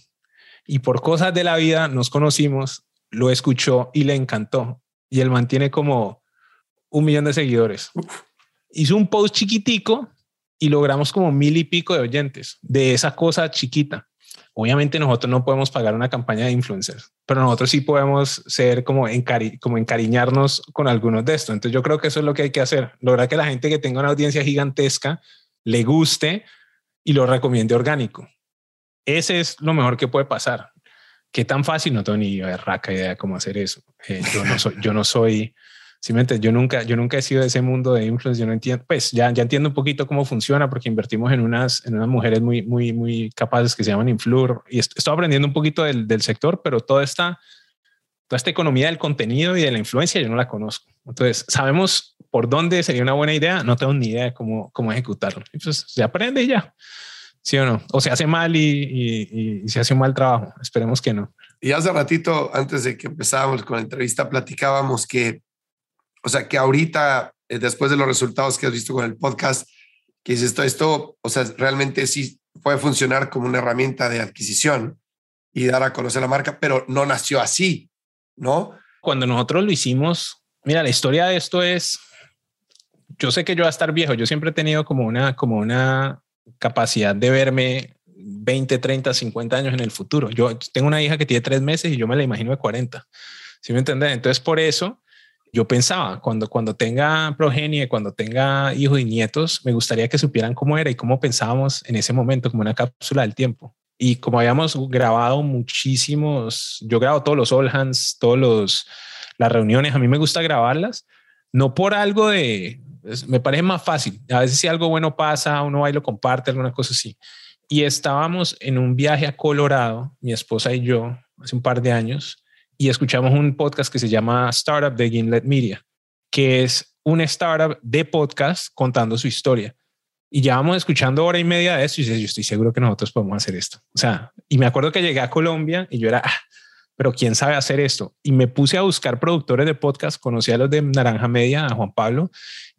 y por cosas de la vida nos conocimos, lo escuchó y le encantó y él mantiene como un millón de seguidores. Hizo un post chiquitico y logramos como mil y pico de oyentes de esa cosa chiquita. Obviamente nosotros no podemos pagar una campaña de influencers, pero nosotros sí podemos ser como, encariñarnos con algunos de estos. Entonces yo creo que eso es lo que hay que hacer, lograr que la gente que tenga una audiencia gigantesca le guste y lo recomiende orgánico. Ese es lo mejor que puede pasar. ¿Qué tan fácil? No tengo ni raca idea de cómo hacer eso. Eh, yo no soy Simplemente yo nunca, yo nunca he sido de ese mundo de influencia, yo no entiendo, pues ya, ya entiendo un poquito cómo funciona porque invertimos en unas, en unas mujeres muy, muy, muy capaces que se llaman Influr y estoy aprendiendo un poquito del, del sector, pero toda esta, toda esta economía del contenido y de la influencia yo no la conozco. Entonces, sabemos por dónde sería una buena idea, no tengo ni idea de cómo, cómo ejecutarlo. Entonces, se aprende y ya. ¿Sí o no? O se hace mal y, y, y, se hace un mal trabajo. Esperemos que no. Y hace ratito, antes de que empezábamos con la entrevista, platicábamos que O sea, que ahorita, eh, después de los resultados que has visto con el podcast, que dices, esto, esto, o sea, realmente sí puede funcionar como una herramienta de adquisición y dar a conocer la marca, pero no nació así, ¿no? Cuando nosotros lo hicimos, mira, la historia de esto es, yo sé que yo voy a estar viejo, yo siempre he tenido como una, como una capacidad de verme 20, 30, 50 años en el futuro. Yo tengo una hija que tiene tres meses y yo me la imagino de 40. ¿Sí me entiendes? Entonces, por eso yo pensaba, cuando, cuando tenga progenie, cuando tenga hijos y nietos, me gustaría que supieran cómo era y cómo pensábamos en ese momento, como una cápsula del tiempo. Y como habíamos grabado muchísimos, yo grabo todos los all hands, todos las reuniones, a mí me gusta grabarlas, no por algo de, me parece más fácil. A veces si algo bueno pasa, uno va y lo comparte, alguna cosa así. Y estábamos en un viaje a Colorado, mi esposa y yo, hace un par de años, y escuchamos un podcast que se llama Startup de Gimlet Media, que es un startup de podcast contando su historia. Y ya vamos escuchando hora y media de eso y yo estoy seguro que nosotros podemos hacer esto. O sea, y me acuerdo que llegué a Colombia y yo era, ah, pero ¿quién sabe hacer esto? Y me puse a buscar productores de podcast, conocí a los de Naranja Media, a Juan Pablo,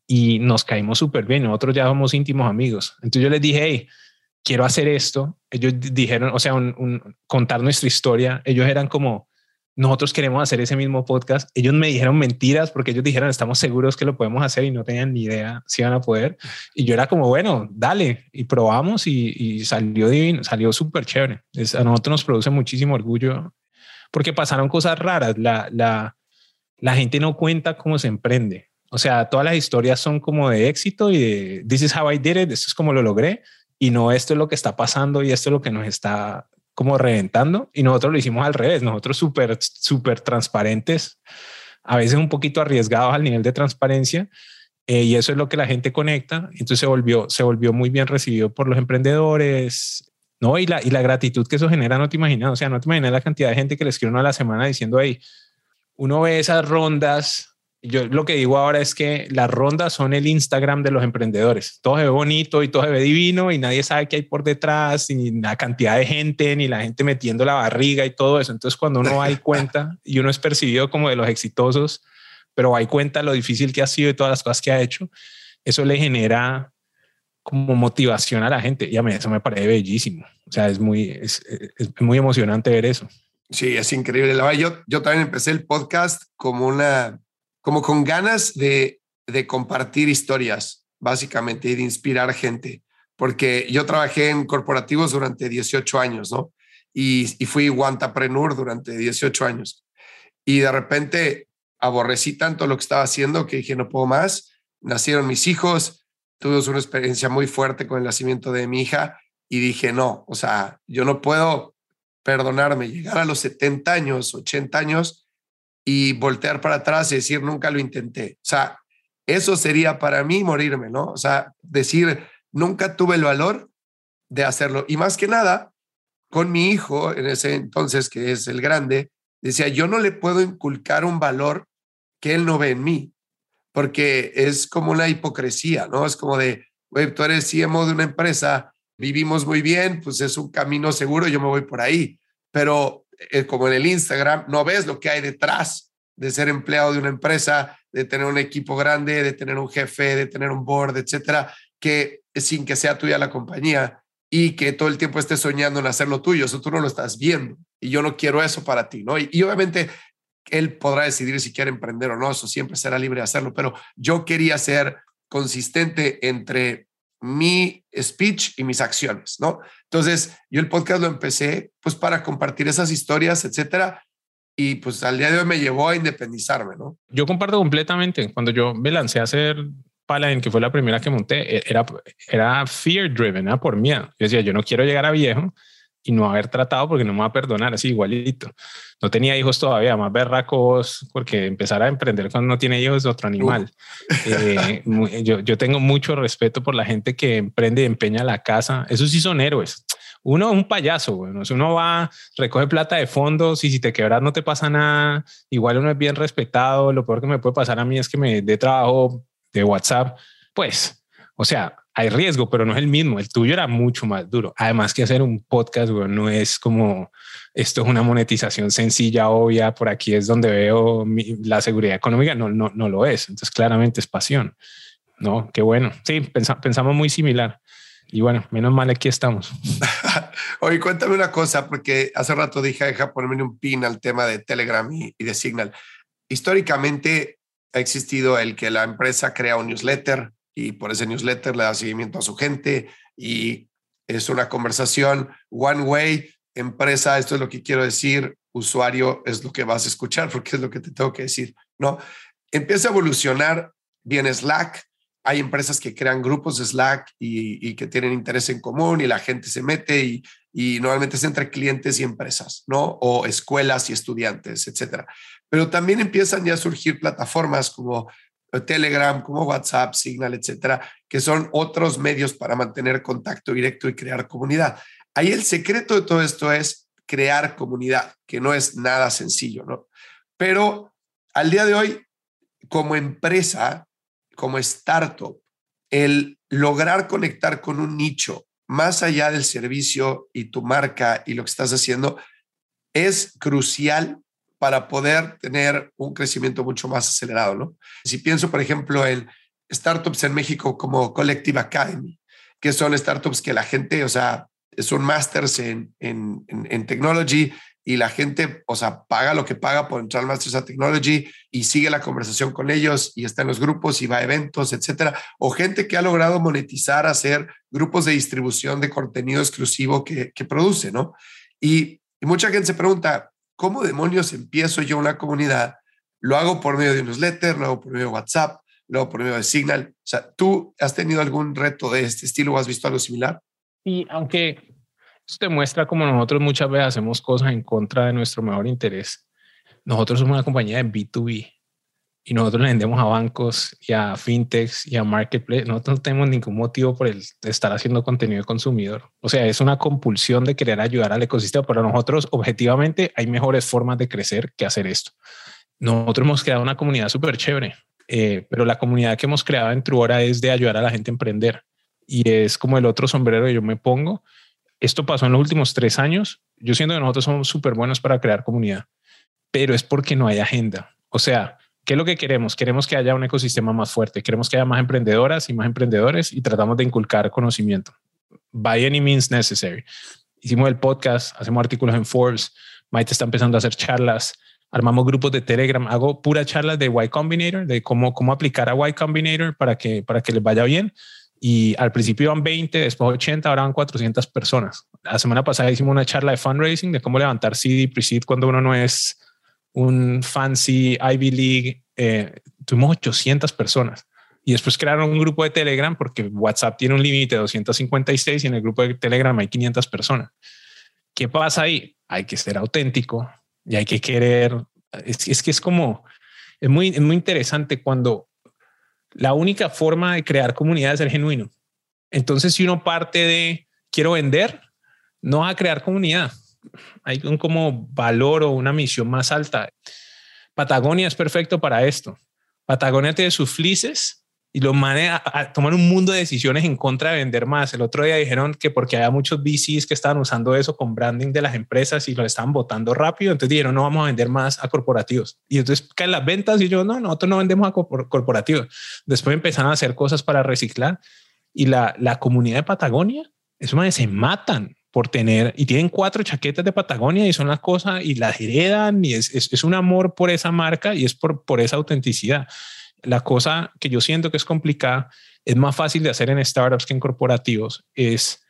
y nos caímos súper bien. Nosotros ya somos íntimos amigos. Entonces yo les dije, hey, quiero hacer esto. Ellos dijeron, o sea, contar nuestra historia. Ellos eran como, nosotros queremos hacer ese mismo podcast. Ellos me dijeron mentiras porque ellos dijeron, estamos seguros que lo podemos hacer y no tenían ni idea si iban a poder. Y yo era como, bueno, dale. Y probamos y, salió divino, salió súper chévere. a nosotros nos produce muchísimo orgullo porque pasaron cosas raras. La, la, la gente no cuenta cómo se emprende. O sea, todas las historias son como de éxito y de this is how I did it, esto es como lo logré y no esto es lo que está pasando y esto es lo que nos está como reventando y nosotros lo hicimos al revés, nosotros súper, súper transparentes, a veces un poquito arriesgados al nivel de transparencia eh, y eso es lo que la gente conecta, entonces se volvió, se volvió muy bien recibido por los emprendedores, ¿no? Y la, y la gratitud que eso genera, no te imaginas, o sea, no te imaginas la cantidad de gente que le escribe uno a la semana diciendo, hey, uno ve esas rondas yo lo que digo ahora es que las rondas son el Instagram de los emprendedores. Todo se ve bonito y todo se ve divino y nadie sabe qué hay por detrás, ni la cantidad de gente, ni la gente metiendo la barriga y todo eso. Entonces, cuando uno hay cuenta *laughs* y uno es percibido como de los exitosos, pero hay cuenta lo difícil que ha sido y todas las cosas que ha hecho, eso le genera como motivación a la gente. Y a mí eso me parece bellísimo. O sea, es muy, es, es muy emocionante ver eso. Sí, es increíble. Yo, yo también empecé el podcast como una como con ganas de, compartir historias, básicamente, y de inspirar gente, porque yo trabajé en corporativos durante 18 años, ¿no? Y, y fui guantaprenur durante 18 años. Y de repente aborrecí tanto lo que estaba haciendo que dije, no puedo más. Nacieron mis hijos, tuve una experiencia muy fuerte con el nacimiento de mi hija y dije, no, o sea, yo no puedo perdonarme, llegar a los 70 años, 80 años y voltear para atrás y decir, nunca lo intenté. O sea, eso sería para mí morirme, ¿no? O sea, decir, nunca tuve el valor de hacerlo. Y más que nada, con mi hijo, en ese entonces, que es el grande, decía, yo no le puedo inculcar un valor que él no ve en mí, porque es como una hipocresía, ¿no? Es como de, güey, tú eres CMO de una empresa, vivimos muy bien, pues es un camino seguro, yo me voy por ahí. Pero como en el Instagram, no ves lo que hay detrás de ser empleado de una empresa, de tener un equipo grande, de tener un jefe, de tener un board, etcétera, que sin que sea tuya la compañía y que todo el tiempo estés soñando en hacerlo tuyo, eso tú no lo estás viendo y yo no quiero eso para ti, ¿no? Y, y obviamente él podrá decidir si quiere emprender o no, eso siempre será libre de hacerlo, pero yo quería ser consistente entre mi speech y mis acciones, ¿no? Entonces, yo el podcast lo empecé pues para compartir esas historias, etcétera, y pues al día de hoy me llevó a independizarme, ¿no? Yo comparto completamente. Cuando yo me lancé a hacer Paladin, que fue la primera que monté, e-, era, era fear driven, era por miedo. Yo decía, yo no quiero llegar a viejo y no haber tratado porque no me va a perdonar, así igualito. No tenía hijos todavía, más berracos, porque empezar a emprender cuando no tiene hijos es otro animal. Eh, *laughs* yo, yo tengo mucho respeto por la gente que emprende y empeña la casa. Esos sí son héroes. Uno es un payaso, bueno, si uno va, recoge plata de fondos y si te quebras no te pasa nada, igual uno es bien respetado. Lo peor que me puede pasar a mí es que me dé trabajo de WhatsApp. Pues, o sea, hay riesgo, pero no es el mismo. El tuyo era mucho más duro. Además que hacer un podcast, no es como esto es una monetización sencilla, obvia. Por aquí es donde veo la seguridad económica. No, no, no lo es. Entonces, claramente es pasión. No, qué bueno. Sí, pensamos muy similar. Y bueno, menos mal aquí estamos. *laughs* Oye, cuéntame una cosa, porque hace rato dije, deja ponerme un pin al tema de Telegram y de Signal. Históricamente ha existido el que la empresa crea un newsletter y por ese newsletter le da seguimiento a su gente y es una conversación one way, empresa, esto es lo que quiero decir, usuario es lo que vas a escuchar porque es lo que te tengo que decir, ¿no? Empieza a evolucionar, viene Slack, hay empresas que crean grupos de Slack y, que tienen interés en común y la gente se mete y, y, normalmente es entre clientes y empresas, ¿no? O escuelas y estudiantes, etcétera. Pero también empiezan ya a surgir plataformas como Telegram, como WhatsApp, Signal, etcétera, que son otros medios para mantener contacto directo y crear comunidad. Ahí el secreto de todo esto es crear comunidad, que no es nada sencillo, ¿no? Pero al día de hoy, como empresa, como startup, el lograr conectar con un nicho más allá del servicio y tu marca y lo que estás haciendo es crucial para poder tener un crecimiento mucho más acelerado, ¿no? Si pienso, por ejemplo, en startups en México como Collective Academy, que son startups que la gente, o sea, son masters en, en, en, technology y la gente, o sea, paga lo que paga por entrar al Masters of Technology y sigue la conversación con ellos y está en los grupos y va a eventos, etcétera. O gente que ha logrado monetizar, hacer grupos de distribución de contenido exclusivo que, que produce, ¿no? Y, y mucha gente se pregunta, ¿cómo demonios empiezo yo una comunidad? Lo hago por medio de newsletter, lo hago por medio de WhatsApp, lo hago por medio de Signal. O sea, ¿tú has tenido algún reto de este estilo o has visto algo similar? Y aunque esto te muestra como nosotros muchas veces hacemos cosas en contra de nuestro mejor interés. Nosotros somos una compañía de B2B y nosotros le vendemos a bancos y a fintechs y a marketplace. Nosotros no tenemos ningún motivo por el estar haciendo contenido de consumidor. O sea, es una compulsión de querer ayudar al ecosistema. Para nosotros, objetivamente, hay mejores formas de crecer que hacer esto. Nosotros hemos creado una comunidad súper chévere, eh, pero la comunidad que hemos creado en Truora es de ayudar a la gente a emprender. Y es como el otro sombrero que yo me pongo. Esto pasó en los últimos tres años. Yo siento que nosotros somos súper buenos para crear comunidad, pero es porque no hay agenda. O sea, ¿Qué es lo que queremos? Queremos que haya un ecosistema más fuerte, queremos que haya más emprendedoras y más emprendedores y tratamos de inculcar conocimiento. By any means necessary. Hicimos el podcast, hacemos artículos en Forbes, Maite está empezando a hacer charlas, armamos grupos de Telegram, hago pura charlas de Y Combinator, de cómo, cómo aplicar a Y Combinator para que, para que les vaya bien. Y al principio iban 20, después 80, ahora van 400 personas. La semana pasada hicimos una charla de fundraising, de cómo levantar CD y pre-seed cuando uno no es un fancy Ivy League, eh, tuvimos 800 personas. Y después crearon un grupo de Telegram porque WhatsApp tiene un límite de 256 y en el grupo de Telegram hay 500 personas. ¿Qué pasa ahí? Hay que ser auténtico y hay que querer. Es, que es como, es muy, es muy interesante cuando la única forma de crear comunidad es ser genuino. Entonces, si uno parte de quiero vender, no va a crear comunidad hay un como valor o una misión más alta. Patagonia es perfecto para esto. Patagonia tiene sus flices y lo maneja a, tomar un mundo de decisiones en contra de vender más. El otro día dijeron que porque había muchos VCs que estaban usando eso con branding de las empresas y lo estaban votando rápido, entonces dijeron no vamos a vender más a corporativos. Y entonces caen las ventas y yo no, nosotros no vendemos a corporativos. Después empezaron a hacer cosas para reciclar y la, la comunidad de Patagonia, es una se matan por tener, y tienen cuatro chaquetas de Patagonia y son las cosas y las heredan y es, es, un amor por esa marca y es por, por esa autenticidad. La cosa que yo siento que es complicada, es más fácil de hacer en startups que en corporativos, es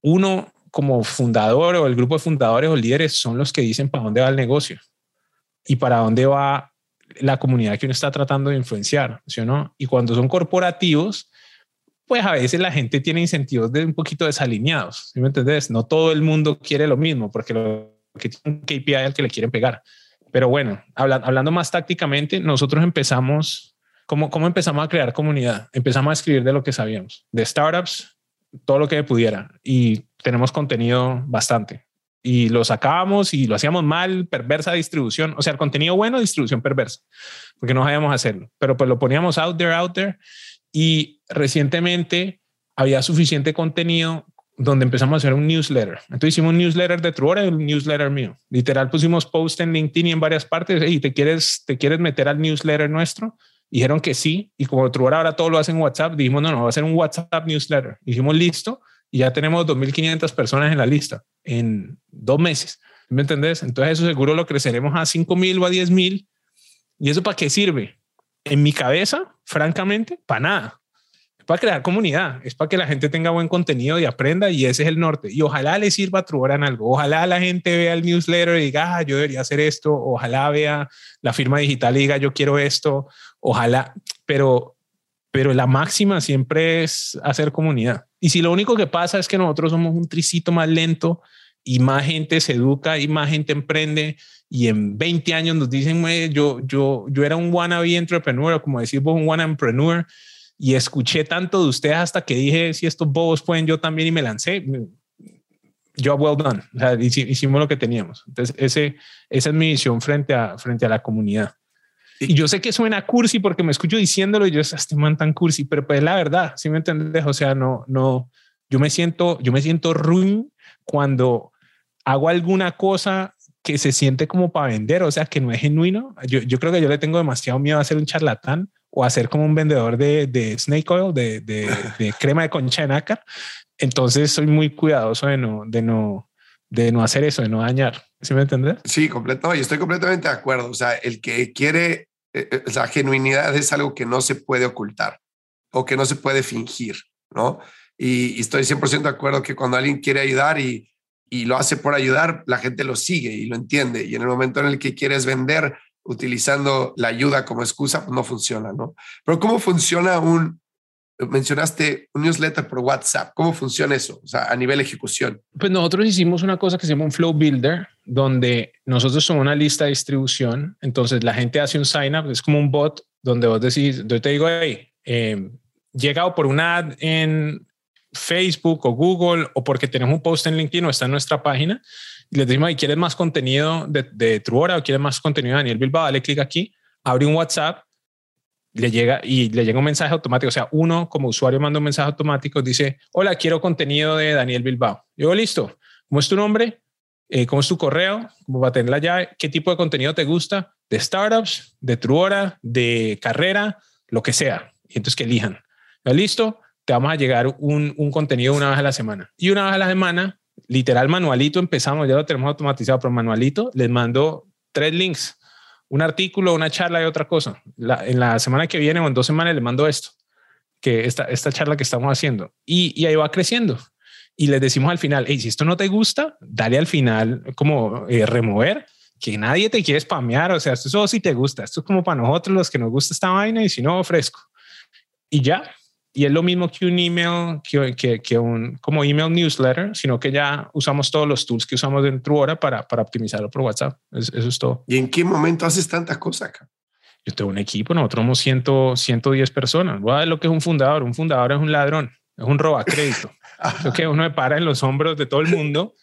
uno como fundador o el grupo de fundadores o líderes son los que dicen para dónde va el negocio y para dónde va la comunidad que uno está tratando de influenciar, ¿sí o no? Y cuando son corporativos, pues a veces la gente tiene incentivos de un poquito desalineados, ¿sí me entendés? No todo el mundo quiere lo mismo porque lo que tiene un KPI al que le quieren pegar. Pero bueno, hablando más tácticamente, nosotros empezamos, ¿cómo, ¿cómo empezamos a crear comunidad? Empezamos a escribir de lo que sabíamos, de startups, todo lo que pudiera y tenemos contenido bastante y lo sacábamos y lo hacíamos mal, perversa distribución, o sea, el contenido bueno, distribución perversa, porque no sabíamos hacerlo, pero pues lo poníamos out there, out there y recientemente había suficiente contenido donde empezamos a hacer un newsletter. Entonces hicimos un newsletter de Truora y un newsletter mío. Literal pusimos post en LinkedIn y en varias partes. Y te quieres, te quieres meter al newsletter nuestro. Dijeron que sí. Y como Truora ahora todo lo hace en WhatsApp, dijimos no, no, va a ser un WhatsApp newsletter. Dijimos listo y ya tenemos 2.500 personas en la lista en dos meses. ¿Me entendés? Entonces eso seguro lo creceremos a 5.000 o a 10.000. ¿Y eso para qué sirve? En mi cabeza, francamente, para nada para crear comunidad, es para que la gente tenga buen contenido y aprenda y ese es el norte. Y ojalá le sirva a Truora en algo. Ojalá la gente vea el newsletter y diga, ah, yo debería hacer esto. Ojalá vea la firma digital y diga, yo quiero esto. Ojalá, pero, pero la máxima siempre es hacer comunidad. Y si lo único que pasa es que nosotros somos un tricito más lento y más gente se educa y más gente emprende y en 20 años nos dicen, yo, yo, yo era un wannabe entrepreneur, como decir vos, un wannabe entrepreneur y escuché tanto de ustedes hasta que dije, si estos bobos pueden, yo también y me lancé. Yo, well done. hicimos lo que teníamos. Entonces, ese, esa es mi visión frente a, frente a la comunidad. Y yo sé que suena cursi porque me escucho diciéndolo y yo, este man tan cursi, pero pues la verdad, si me entiendes? O sea, no, no, yo me siento, yo me siento ruin cuando hago alguna cosa que se siente como para vender, o sea, que no es genuino. Yo, yo creo que yo le tengo demasiado miedo a ser un charlatán o hacer como un vendedor de, de snake oil, de, de, *laughs* crema de concha de nácar. Entonces soy muy cuidadoso de no, de no, de no hacer eso, de no dañar. ¿Sí me entiendes? Sí, completo. Estoy completamente de acuerdo. O sea, el que quiere, eh, eh, la genuinidad es algo que no se puede ocultar o que no se puede fingir, ¿no? Y, y estoy 100% de acuerdo que cuando alguien quiere ayudar y, y lo hace por ayudar, la gente lo sigue y lo entiende. Y en el momento en el que quieres vender, utilizando la ayuda como excusa, pues no funciona, ¿no? Pero ¿cómo funciona un, mencionaste un newsletter por WhatsApp, ¿cómo funciona eso? A nivel ejecución. Pues nosotros hicimos una cosa que se llama un Flow Builder, donde nosotros somos una lista de distribución, entonces la gente hace un sign up, es como un bot donde vos decís, yo te digo, hey, eh, llegado por una ad en Facebook o Google o porque tenemos un post en LinkedIn o está en nuestra página, y les decimos, ¿quieres más contenido de, Truora o quieres más contenido de Daniel Bilbao? Dale clic aquí, abre un WhatsApp, le llega y le llega un mensaje automático. O sea, uno como usuario manda un mensaje automático, dice, hola, quiero contenido de Daniel Bilbao. Yo, listo. ¿Cómo es tu nombre? Eh, ¿Cómo es tu correo? ¿Cómo va a tener la? ¿Qué tipo de contenido te gusta? De startups, de Truora, de carrera, lo que sea. Y entonces que elijan. Listo, te vamos a llegar un, un contenido una vez a la semana. Y una vez a la semana literal manualito empezamos, ya lo tenemos automatizado, pero manualito les mando tres links, un artículo, una charla y otra cosa. en la semana que viene o en dos semanas les mando esto, que esta, esta charla que estamos haciendo y, y ahí va creciendo. Y les decimos al final, hey, si esto no te gusta, dale al final como eh, remover, que nadie te quiere spamear, o sea, esto solo si te gusta, esto es como para nosotros los que nos gusta esta vaina y si no, ofrezco. Y ya, y es lo mismo que un email, que, que, un como email newsletter, sino que ya usamos todos los tools que usamos dentro ahora para, para optimizarlo por WhatsApp. eso es todo. ¿Y en qué momento haces tantas cosas acá? Yo tengo un equipo, nosotros somos 100, 110 personas. Voy a ver lo que es un fundador. Un fundador es un ladrón, es un roba crédito. *laughs* Lo que uno me para en los hombros de todo el mundo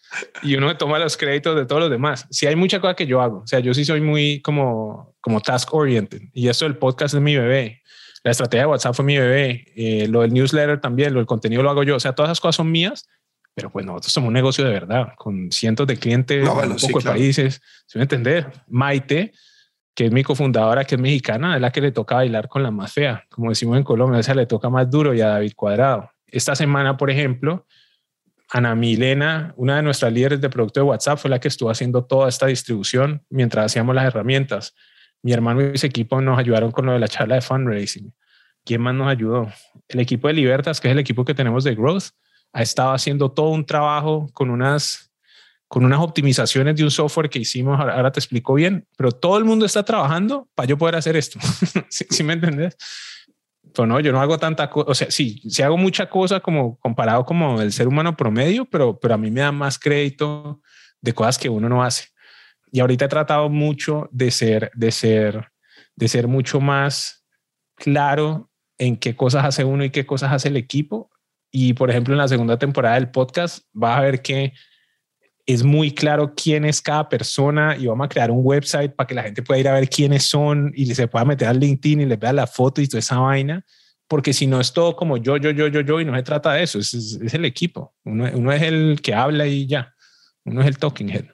y uno me toma los créditos de todos los demás. Si hay mucha cosa que yo hago. O sea, yo sí soy muy como, como task oriented y eso el podcast es mi bebé la estrategia de WhatsApp fue mi bebé, eh, lo del newsletter también, lo del contenido lo hago yo, o sea, todas esas cosas son mías, pero pues nosotros somos un negocio de verdad, con cientos de clientes en un poco de países, ¿se me entender? Maite, que es mi cofundadora, que es mexicana, es la que le toca bailar con la más fea, como decimos en Colombia, o sea, le toca más duro y a David Cuadrado. Esta semana, por ejemplo, Ana Milena, una de nuestras líderes de producto de WhatsApp, fue la que estuvo haciendo toda esta distribución mientras hacíamos las herramientas. Mi hermano y su equipo nos ayudaron con lo de la charla de fundraising. ¿Quién más nos ayudó? El equipo de Libertas, que es el equipo que tenemos de Growth, ha estado haciendo todo un trabajo con unas, con unas optimizaciones de un software que hicimos. Ahora te explico bien, pero todo el mundo está trabajando para yo poder hacer esto. *laughs* ¿Sí, me entendés? Pues no, yo no hago tanta cosa. O sea, sí, sí hago mucha cosa como comparado como el ser humano promedio, pero, pero a mí me da más crédito de cosas que uno no hace. Y ahorita he tratado mucho de ser, de ser, de ser mucho más claro en qué cosas hace uno y qué cosas hace el equipo. Y por ejemplo, en la segunda temporada del podcast vas a ver que es muy claro quién es cada persona y vamos a crear un website para que la gente pueda ir a ver quiénes son y se pueda meter al LinkedIn y les vea la foto y toda esa vaina porque si no es todo como yo, yo, yo, yo, yo, y no se trata de eso, es, el equipo. Uno, es el que habla y ya, uno es el talking head.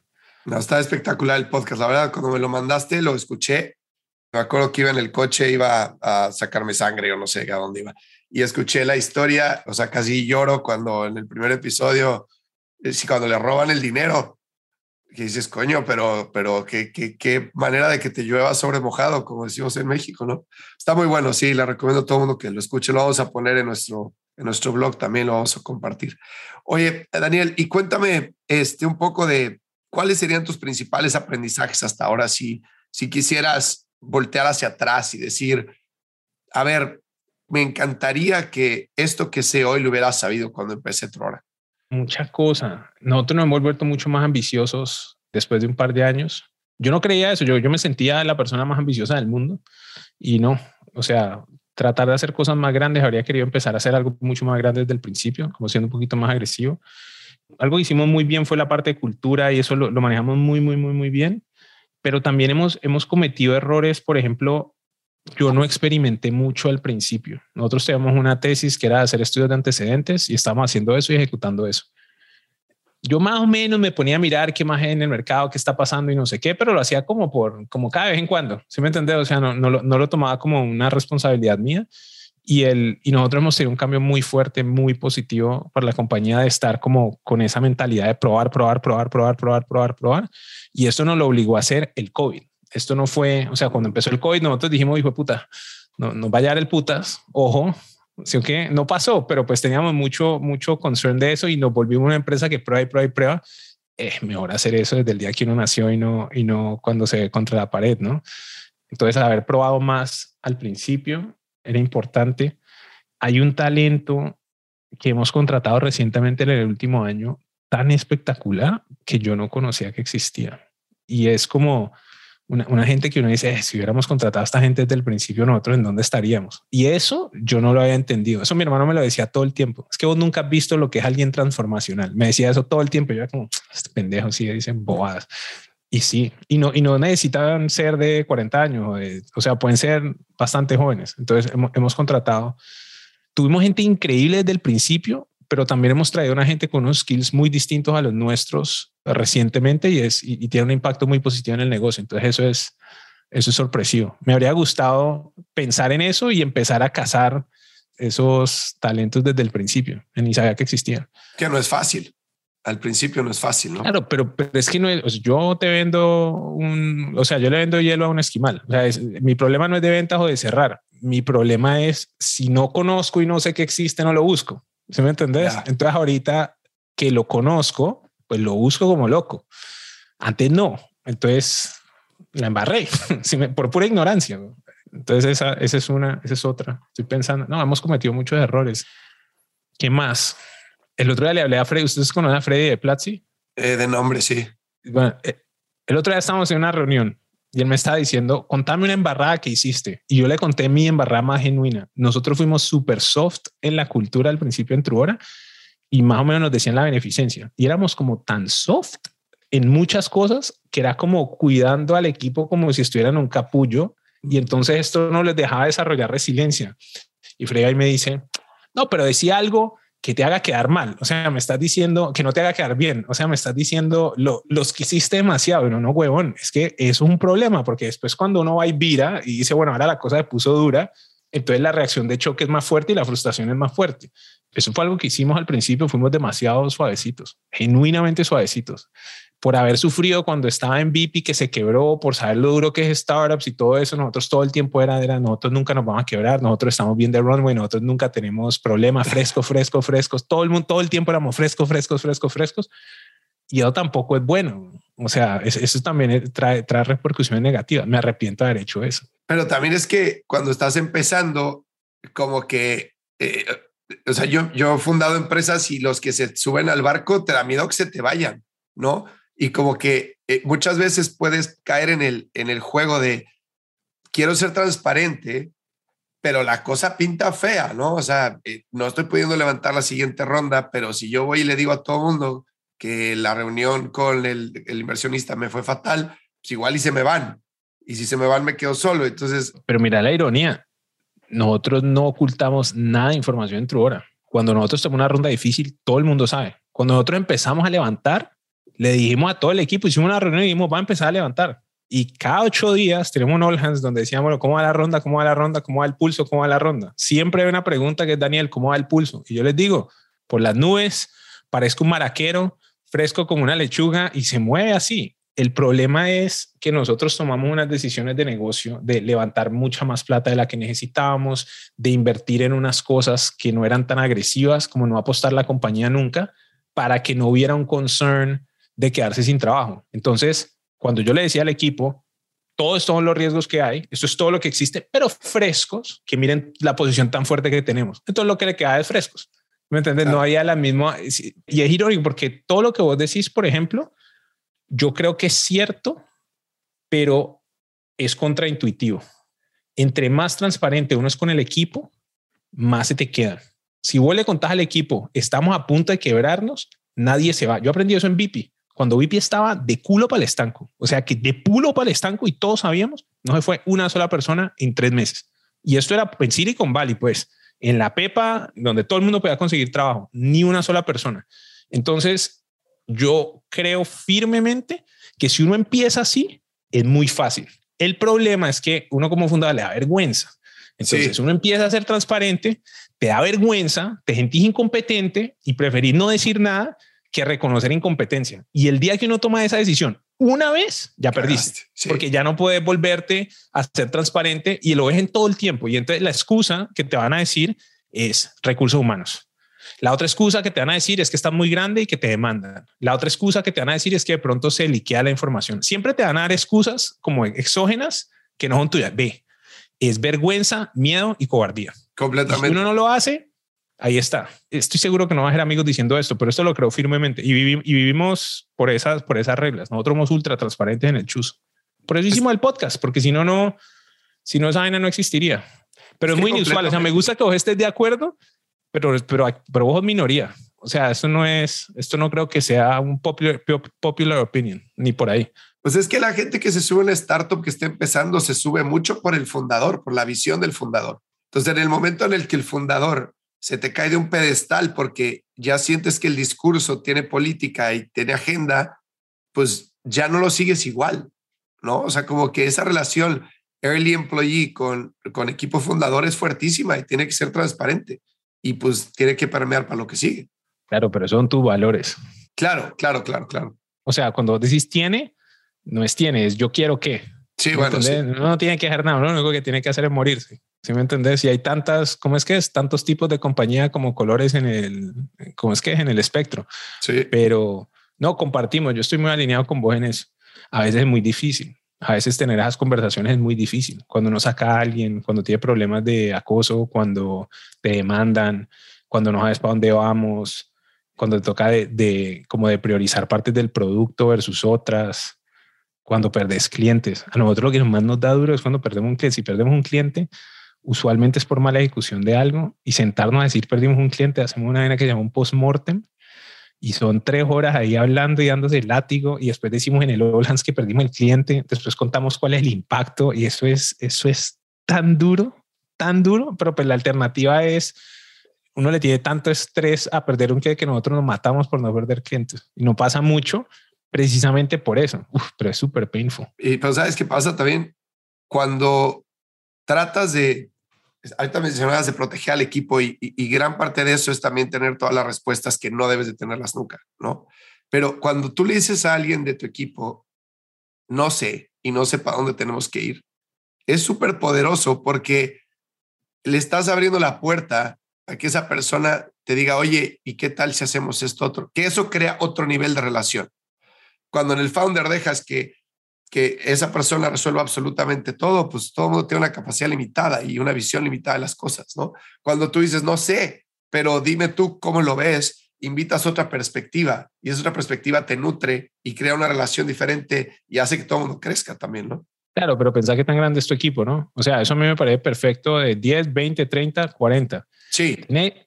No, está espectacular el podcast. La verdad, cuando me lo mandaste, lo escuché. Me acuerdo que iba en el coche, iba a sacarme sangre o no sé a dónde iba. Y escuché la historia, o sea, casi lloro cuando en el primer episodio, es cuando le roban el dinero, que dices, coño, pero, pero qué, qué, qué manera de que te llueva sobre mojado, como decimos en México, ¿no? Está muy bueno, sí, le recomiendo a todo el mundo que lo escuche, lo vamos a poner en nuestro, en nuestro blog, también lo vamos a compartir. Oye, Daniel, y cuéntame este, un poco de cuáles serían tus principales aprendizajes hasta ahora, si, si quisieras voltear hacia atrás y decir, a ver, me encantaría que esto que sé hoy lo hubiera sabido cuando empecé Trora mucha cosa. Nosotros nos hemos vuelto mucho más ambiciosos después de un par de años. Yo no creía eso, yo, yo me sentía la persona más ambiciosa del mundo y no, o sea, tratar de hacer cosas más grandes, habría querido empezar a hacer algo mucho más grande desde el principio, como siendo un poquito más agresivo. Algo que hicimos muy bien fue la parte de cultura y eso lo, lo manejamos muy, muy, muy, muy bien, pero también hemos, hemos cometido errores, por ejemplo, yo no experimenté mucho al principio. Nosotros teníamos una tesis que era hacer estudios de antecedentes y estábamos haciendo eso y ejecutando eso. Yo más o menos me ponía a mirar qué más hay en el mercado, qué está pasando y no sé qué, pero lo hacía como por, como cada vez en cuando. ¿Sí me entiendes? O sea, no, no, no lo tomaba como una responsabilidad mía. Y, el, y nosotros hemos tenido un cambio muy fuerte, muy positivo para la compañía de estar como con esa mentalidad de probar, probar, probar, probar, probar, probar, probar. Y esto nos lo obligó a hacer el COVID esto no fue, o sea, cuando empezó el COVID, nosotros dijimos, hijo de puta, no, nos va a llegar el putas, ojo, ¿sí o qué? No pasó, pero pues teníamos mucho, mucho concern de eso y nos volvimos una empresa que prueba y prueba y prueba. Es mejor hacer eso desde el día que uno nació y no, y no cuando se ve contra la pared, ¿no? Entonces, haber probado más al principio era importante. Hay un talento que hemos contratado recientemente en el último año tan espectacular que yo no conocía que existía. Y es como, una, gente que uno dice, eh, si hubiéramos contratado a esta gente desde el principio, nosotros en dónde estaríamos. Y eso yo no lo había entendido. Eso mi hermano me lo decía todo el tiempo. Es que vos nunca has visto lo que es alguien transformacional. Me decía eso todo el tiempo. Yo era como, este pendejo, sí, dicen bobadas. Y sí, y no, y no necesitan ser de 40 años, o, sea, pueden ser bastante jóvenes. Entonces hemos, hemos contratado, tuvimos gente increíble desde el principio, pero también hemos traído una gente con unos skills muy distintos a los nuestros recientemente y, es, y, tiene un impacto muy positivo en el negocio. Entonces eso es, eso es sorpresivo. Me habría gustado pensar en eso y empezar a cazar esos talentos desde el principio. Ni sabía que existían. Que no es fácil. Al principio no es fácil, ¿no? Claro, pero, es que no es, yo te vendo un, o sea, yo le vendo hielo a un esquimal. O sea, mi problema no es de ventas o de cerrar. Mi problema es si no conozco y no sé que existe, no lo busco. ¿Sí me entendés? Entonces ahorita que lo conozco, pues lo busco como loco. Antes no. Entonces la embarré *laughs* por pura ignorancia. Entonces esa, esa es una, esa es otra. Estoy pensando, no, hemos cometido muchos errores. ¿Qué más? El otro día le hablé a Freddy. ¿Ustedes conocen a Freddy de Platzi? Eh, de nombre, sí. Bueno, eh, el otro día estábamos en una reunión y él me estaba diciendo, contame una embarrada que hiciste. Y yo le conté mi embarrada más genuina. Nosotros fuimos súper soft en la cultura al principio en Truora y más o menos nos decían la beneficencia. Y éramos como tan soft en muchas cosas que era como cuidando al equipo como si estuvieran un capullo. Y entonces esto no les dejaba desarrollar resiliencia. Y Freya ahí me dice, no, pero decía algo que te haga quedar mal. O sea, me estás diciendo que no te haga quedar bien. O sea, me estás diciendo lo, los que hiciste demasiado. No, no, huevón. Es que es un problema porque después cuando uno va y vira y dice, bueno, ahora la cosa se puso dura, entonces la reacción de choque es más fuerte y la frustración es más fuerte. Eso fue algo que hicimos al principio. Fuimos demasiado suavecitos, genuinamente suavecitos por haber sufrido cuando estaba en VIP que se quebró, por saber lo duro que es startups y todo eso, nosotros todo el tiempo era, era nosotros nunca nos vamos a quebrar, nosotros estamos bien de runway, nosotros nunca tenemos problemas, *laughs* fresco, fresco, frescos, todo el mundo, todo el tiempo éramos frescos, frescos, frescos, frescos. Y eso tampoco es bueno. O sea, eso, también trae, trae repercusiones negativas. Me arrepiento de haber hecho eso. Pero también es que cuando estás empezando, como que, eh, o sea, yo, yo he fundado empresas y los que se suben al barco te da miedo que se te vayan, ¿no? Y como que eh, muchas veces puedes caer en el, en el juego de quiero ser transparente, pero la cosa pinta fea, ¿no? O sea, eh, no estoy pudiendo levantar la siguiente ronda, pero si yo voy y le digo a todo el mundo que la reunión con el, inversionista me fue fatal, pues igual y se me van. Y si se me van, me quedo solo. Entonces. Pero mira la ironía. nosotros no ocultamos nada de información en Truora. Cuando nosotros tenemos una ronda difícil, todo el mundo sabe. Cuando nosotros empezamos a levantar, le dijimos a todo el equipo, hicimos una reunión y dijimos, va a empezar a levantar. Y cada ocho días tenemos un all hands donde decíamos, ¿cómo va la ronda? ¿Cómo va la ronda? ¿Cómo va el pulso? ¿Cómo va la ronda? Siempre hay una pregunta que es, Daniel, ¿cómo va el pulso? Y yo les digo, por las nubes, parezco un maraquero, fresco como una lechuga y se mueve así. El problema es que nosotros tomamos unas decisiones de negocio, de levantar mucha más plata de la que necesitábamos, de invertir en unas cosas que no eran tan agresivas como no apostar la compañía nunca, para que no hubiera un concern de quedarse sin trabajo. Entonces, cuando yo le decía al equipo, todos son los riesgos que hay, esto es todo lo que existe, pero frescos, que miren la posición tan fuerte que tenemos. Entonces, lo que le queda es frescos. ¿Me entiendes? No había la misma. Y es irónico porque todo lo que vos decís, por ejemplo, yo creo que es cierto, pero es contraintuitivo. Entre más transparente uno es con el equipo, más se te queda. Si vos le contás al equipo, estamos a punto de quebrarnos, nadie se va. Yo aprendí eso en VIP. Cuando VIP estaba de culo para el estanco, o sea que de culo para el estanco y todos sabíamos, no se fue una sola persona en tres meses. Y esto era en Silicon Valley, pues en la Pepa, donde todo el mundo podía conseguir trabajo, ni una sola persona. Entonces, yo creo firmemente que si uno empieza así, es muy fácil. El problema es que uno como fundador le da vergüenza. Entonces, uno empieza a ser transparente, te da vergüenza, te sentís incompetente y preferís no decir nada que reconocer incompetencia. Y el día que uno toma esa decisión una vez, ya perdiste, porque ya no puedes volverte a ser transparente y lo ves en todo el tiempo. Y entonces la excusa que te van a decir es recursos humanos. La otra excusa que te van a decir es que está muy grande y que te demandan. La otra excusa que te van a decir es que de pronto se liquea la información. Siempre te van a dar excusas como exógenas que no son tuyas. B, es vergüenza, miedo y cobardía. Completamente. si uno no lo hace, ahí está. Estoy seguro que no va a ser amigos diciendo esto, pero esto lo creo firmemente y, vivimos por esas, por esas reglas. Nosotros somos ultra transparentes en el chuzo. Por eso hicimos el podcast, porque si no, no, si no, esa vaina no existiría. Pero es, muy inusual. O sea, me gusta que vos estés de acuerdo, pero, pero, pero vos minoría. O sea, esto no es, esto no creo que sea un popular, popular opinion, ni por ahí. Pues es que la gente que se sube en una startup que está empezando se sube mucho por el fundador, por la visión del fundador. Entonces, en el momento en el que el fundador se te cae de un pedestal porque ya sientes que el discurso tiene política y tiene agenda, pues ya no lo sigues igual, ¿no? O sea, como que esa relación early employee con, con equipo fundador es fuertísima y tiene que ser transparente y pues tiene que permear para lo que sigue. Claro, pero son tus valores. Claro, claro, claro, claro. O sea, cuando decís tiene, no es tiene, es yo quiero que. Sí, bueno. No tiene que hacer nada, lo único que tiene que hacer es morirse. Si me entendés? Y hay tantas, ¿cómo es que es? Tantos tipos de compañía como colores en el, ¿cómo es que es? En el espectro. Sí. Pero no compartimos. Yo estoy muy alineado con vos en eso. A veces es muy difícil. A veces tener esas conversaciones es muy difícil. Cuando uno saca a alguien, cuando tiene problemas de acoso, cuando te demandan, cuando no sabes para dónde vamos, cuando te toca de, de como de priorizar partes del producto versus otras, cuando perdes clientes. A nosotros lo que más nos da duro es cuando perdemos un cliente. Si perdemos un cliente, usualmente es por mala ejecución de algo y sentarnos a decir perdimos un cliente, hacemos una vaina que se llama un post-mortem y son tres horas ahí hablando y dándose el látigo y después decimos en el All que perdimos el cliente, después contamos cuál es el impacto y eso es, eso es tan duro, tan duro, pero pues la alternativa es uno le tiene tanto estrés a perder un cliente que nosotros nos matamos por no perder clientes y no pasa mucho precisamente por eso, pero es súper painful. Y pero sabes qué pasa también cuando tratas de ahorita mencionabas de proteger al equipo y, gran parte de eso es también tener todas las respuestas que no debes de tenerlas nunca, ¿no? Pero cuando tú le dices a alguien de tu equipo, no sé y no sé para dónde tenemos que ir, es súper poderoso porque le estás abriendo la puerta a que esa persona te diga, oye, ¿y qué tal si hacemos esto otro? Que eso crea otro nivel de relación. Cuando en el founder dejas que que esa persona resuelva absolutamente todo, pues todo el mundo tiene una capacidad limitada y una visión limitada de las cosas, ¿no? Cuando tú dices, no sé, pero dime tú cómo lo ves, invitas otra perspectiva y esa otra perspectiva te nutre y crea una relación diferente y hace que todo el mundo crezca también, ¿no? Claro, pero pensá que tan grande es tu equipo, ¿no? O sea, eso a mí me parece perfecto de 10, 20, 30, 40. Sí.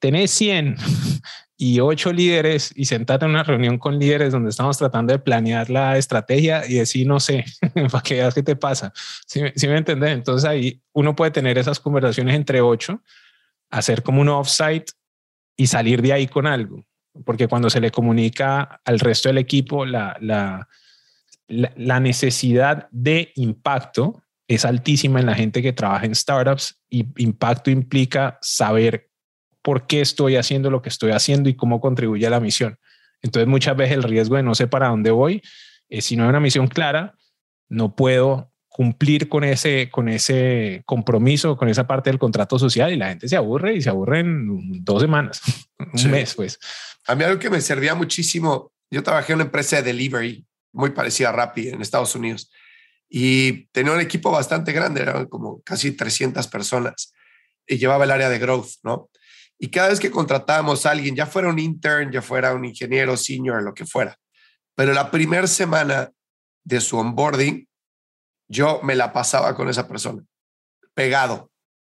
Tenés, 100 y ocho líderes y sentarte en una reunión con líderes donde estamos tratando de planear la estrategia y decir, no sé, *laughs* para que veas qué te pasa. Si ¿Sí, me entendés? Entonces ahí uno puede tener esas conversaciones entre ocho, hacer como un offsite y salir de ahí con algo. Porque cuando se le comunica al resto del equipo la, la, la necesidad de impacto es altísima en la gente que trabaja en startups y impacto implica saber por qué estoy haciendo lo que estoy haciendo y cómo contribuye a la misión. Entonces muchas veces el riesgo de no sé para dónde voy, es si no hay una misión clara, no puedo cumplir con ese, con ese compromiso, con esa parte del contrato social y la gente se aburre y se aburre en dos semanas, *laughs* un sí. mes, pues. A mí algo que me servía muchísimo, yo trabajé en una empresa de delivery muy parecida a Rappi en Estados Unidos y tenía un equipo bastante grande, eran como casi 300 personas y llevaba el área de growth, ¿no? Y cada vez que contratábamos a alguien, ya fuera un intern, ya fuera un ingeniero senior, lo que fuera, pero la primera semana de su onboarding, yo me la pasaba con esa persona, pegado,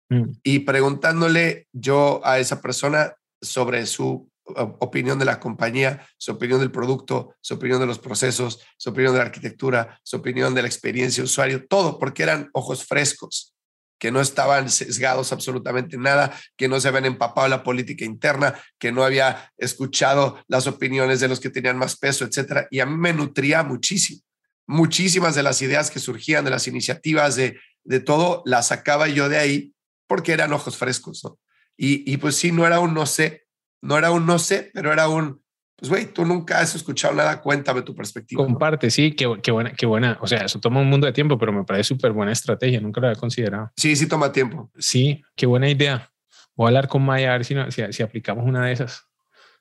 mm. y preguntándole yo a esa persona sobre su opinión de la compañía, su opinión del producto, su opinión de los procesos, su opinión de la arquitectura, su opinión de la experiencia de usuario, todo porque eran ojos frescos que no estaban sesgados absolutamente nada, que no se habían empapado la política interna, que no había escuchado las opiniones de los que tenían más peso, etcétera. Y a mí me nutría muchísimo. Muchísimas de las ideas que surgían, de las iniciativas, de, de todo, las sacaba yo de ahí porque eran ojos frescos, ¿no? Y, y pues sí, no era un no sé, no era un no sé, pero era un pues güey, tú nunca has escuchado nada, cuéntame tu perspectiva. Comparte, ¿no? sí, qué, qué, buena, qué buena. O sea, eso toma un mundo de tiempo, pero me parece súper buena estrategia, nunca lo había considerado. Sí, sí toma tiempo. Sí, qué buena idea. Voy a hablar con Maya a ver si, no, si, si, aplicamos una de esas.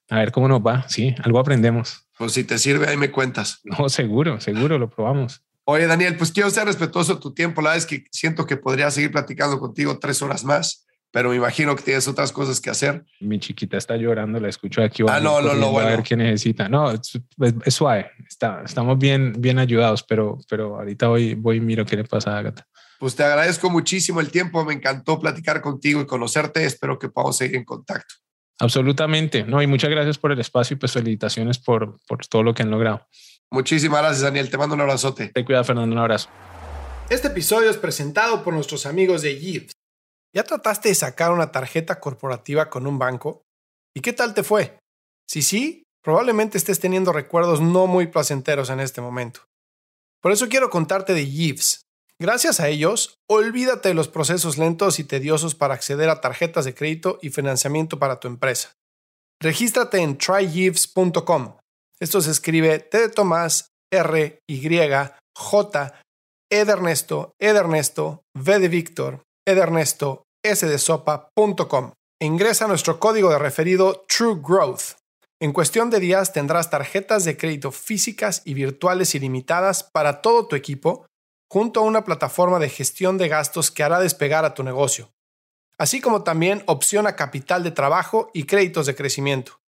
A ver cómo nos va. Sí, algo aprendemos. Pues si te sirve, ahí me cuentas. *laughs* No, seguro, seguro, lo probamos. Oye, Daniel, pues quiero ser respetuoso de tu tiempo. La verdad es que siento que podría seguir platicando contigo tres horas más pero me imagino que tienes otras cosas que hacer. Mi chiquita está llorando, la escucho aquí. Ah, no, no, no, bueno. A ver qué necesita. No, es, es suave. Está, estamos bien, bien ayudados, pero, pero ahorita voy, voy y miro qué le pasa a Agatha. Pues te agradezco muchísimo el tiempo. Me encantó platicar contigo y conocerte. Espero que podamos seguir en contacto. Absolutamente. No, y muchas gracias por el espacio y pues felicitaciones por, por todo lo que han logrado. Muchísimas gracias, Daniel. Te mando un abrazote. Te cuida, Fernando. Un abrazo. Este episodio es presentado por nuestros amigos de Gibbs. ¿Ya trataste de sacar una tarjeta corporativa con un banco? ¿Y qué tal te fue? Si sí, probablemente estés teniendo recuerdos no muy placenteros en este momento. Por eso quiero contarte de Yves. Gracias a ellos, olvídate de los procesos lentos y tediosos para acceder a tarjetas de crédito y financiamiento para tu empresa. Regístrate en tryyves.com. Esto se escribe T de Tomás, R, Y, J, E de Ernesto, E de Ernesto, V de Víctor, E de Ernesto, sdesopa.com e ingresa nuestro código de referido True Growth. En cuestión de días tendrás tarjetas de crédito físicas y virtuales ilimitadas para todo tu equipo, junto a una plataforma de gestión de gastos que hará despegar a tu negocio, así como también opción a capital de trabajo y créditos de crecimiento.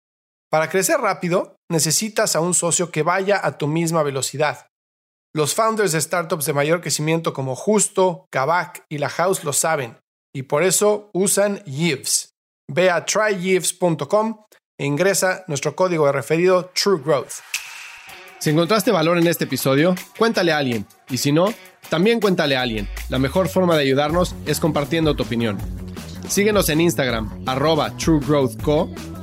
Para crecer rápido, necesitas a un socio que vaya a tu misma velocidad. Los founders de startups de mayor crecimiento como Justo, Kavak y La House lo saben y por eso usan Yves. Ve a tryyves.com e ingresa nuestro código de referido True Growth. Si encontraste valor en este episodio, cuéntale a alguien. Y si no, también cuéntale a alguien. La mejor forma de ayudarnos es compartiendo tu opinión. Síguenos en Instagram, arroba truegrowthco,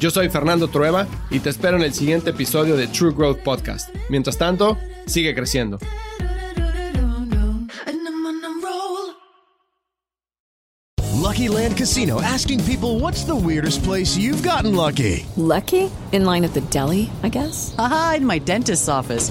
Yo soy Fernando Trueba y te espero en el siguiente episodio de True Growth Podcast. Mientras tanto, sigue creciendo. Lucky Land Casino asking people what's the weirdest place you've gotten lucky? Lucky? In line at the deli, I guess? Aha, in my dentist's office.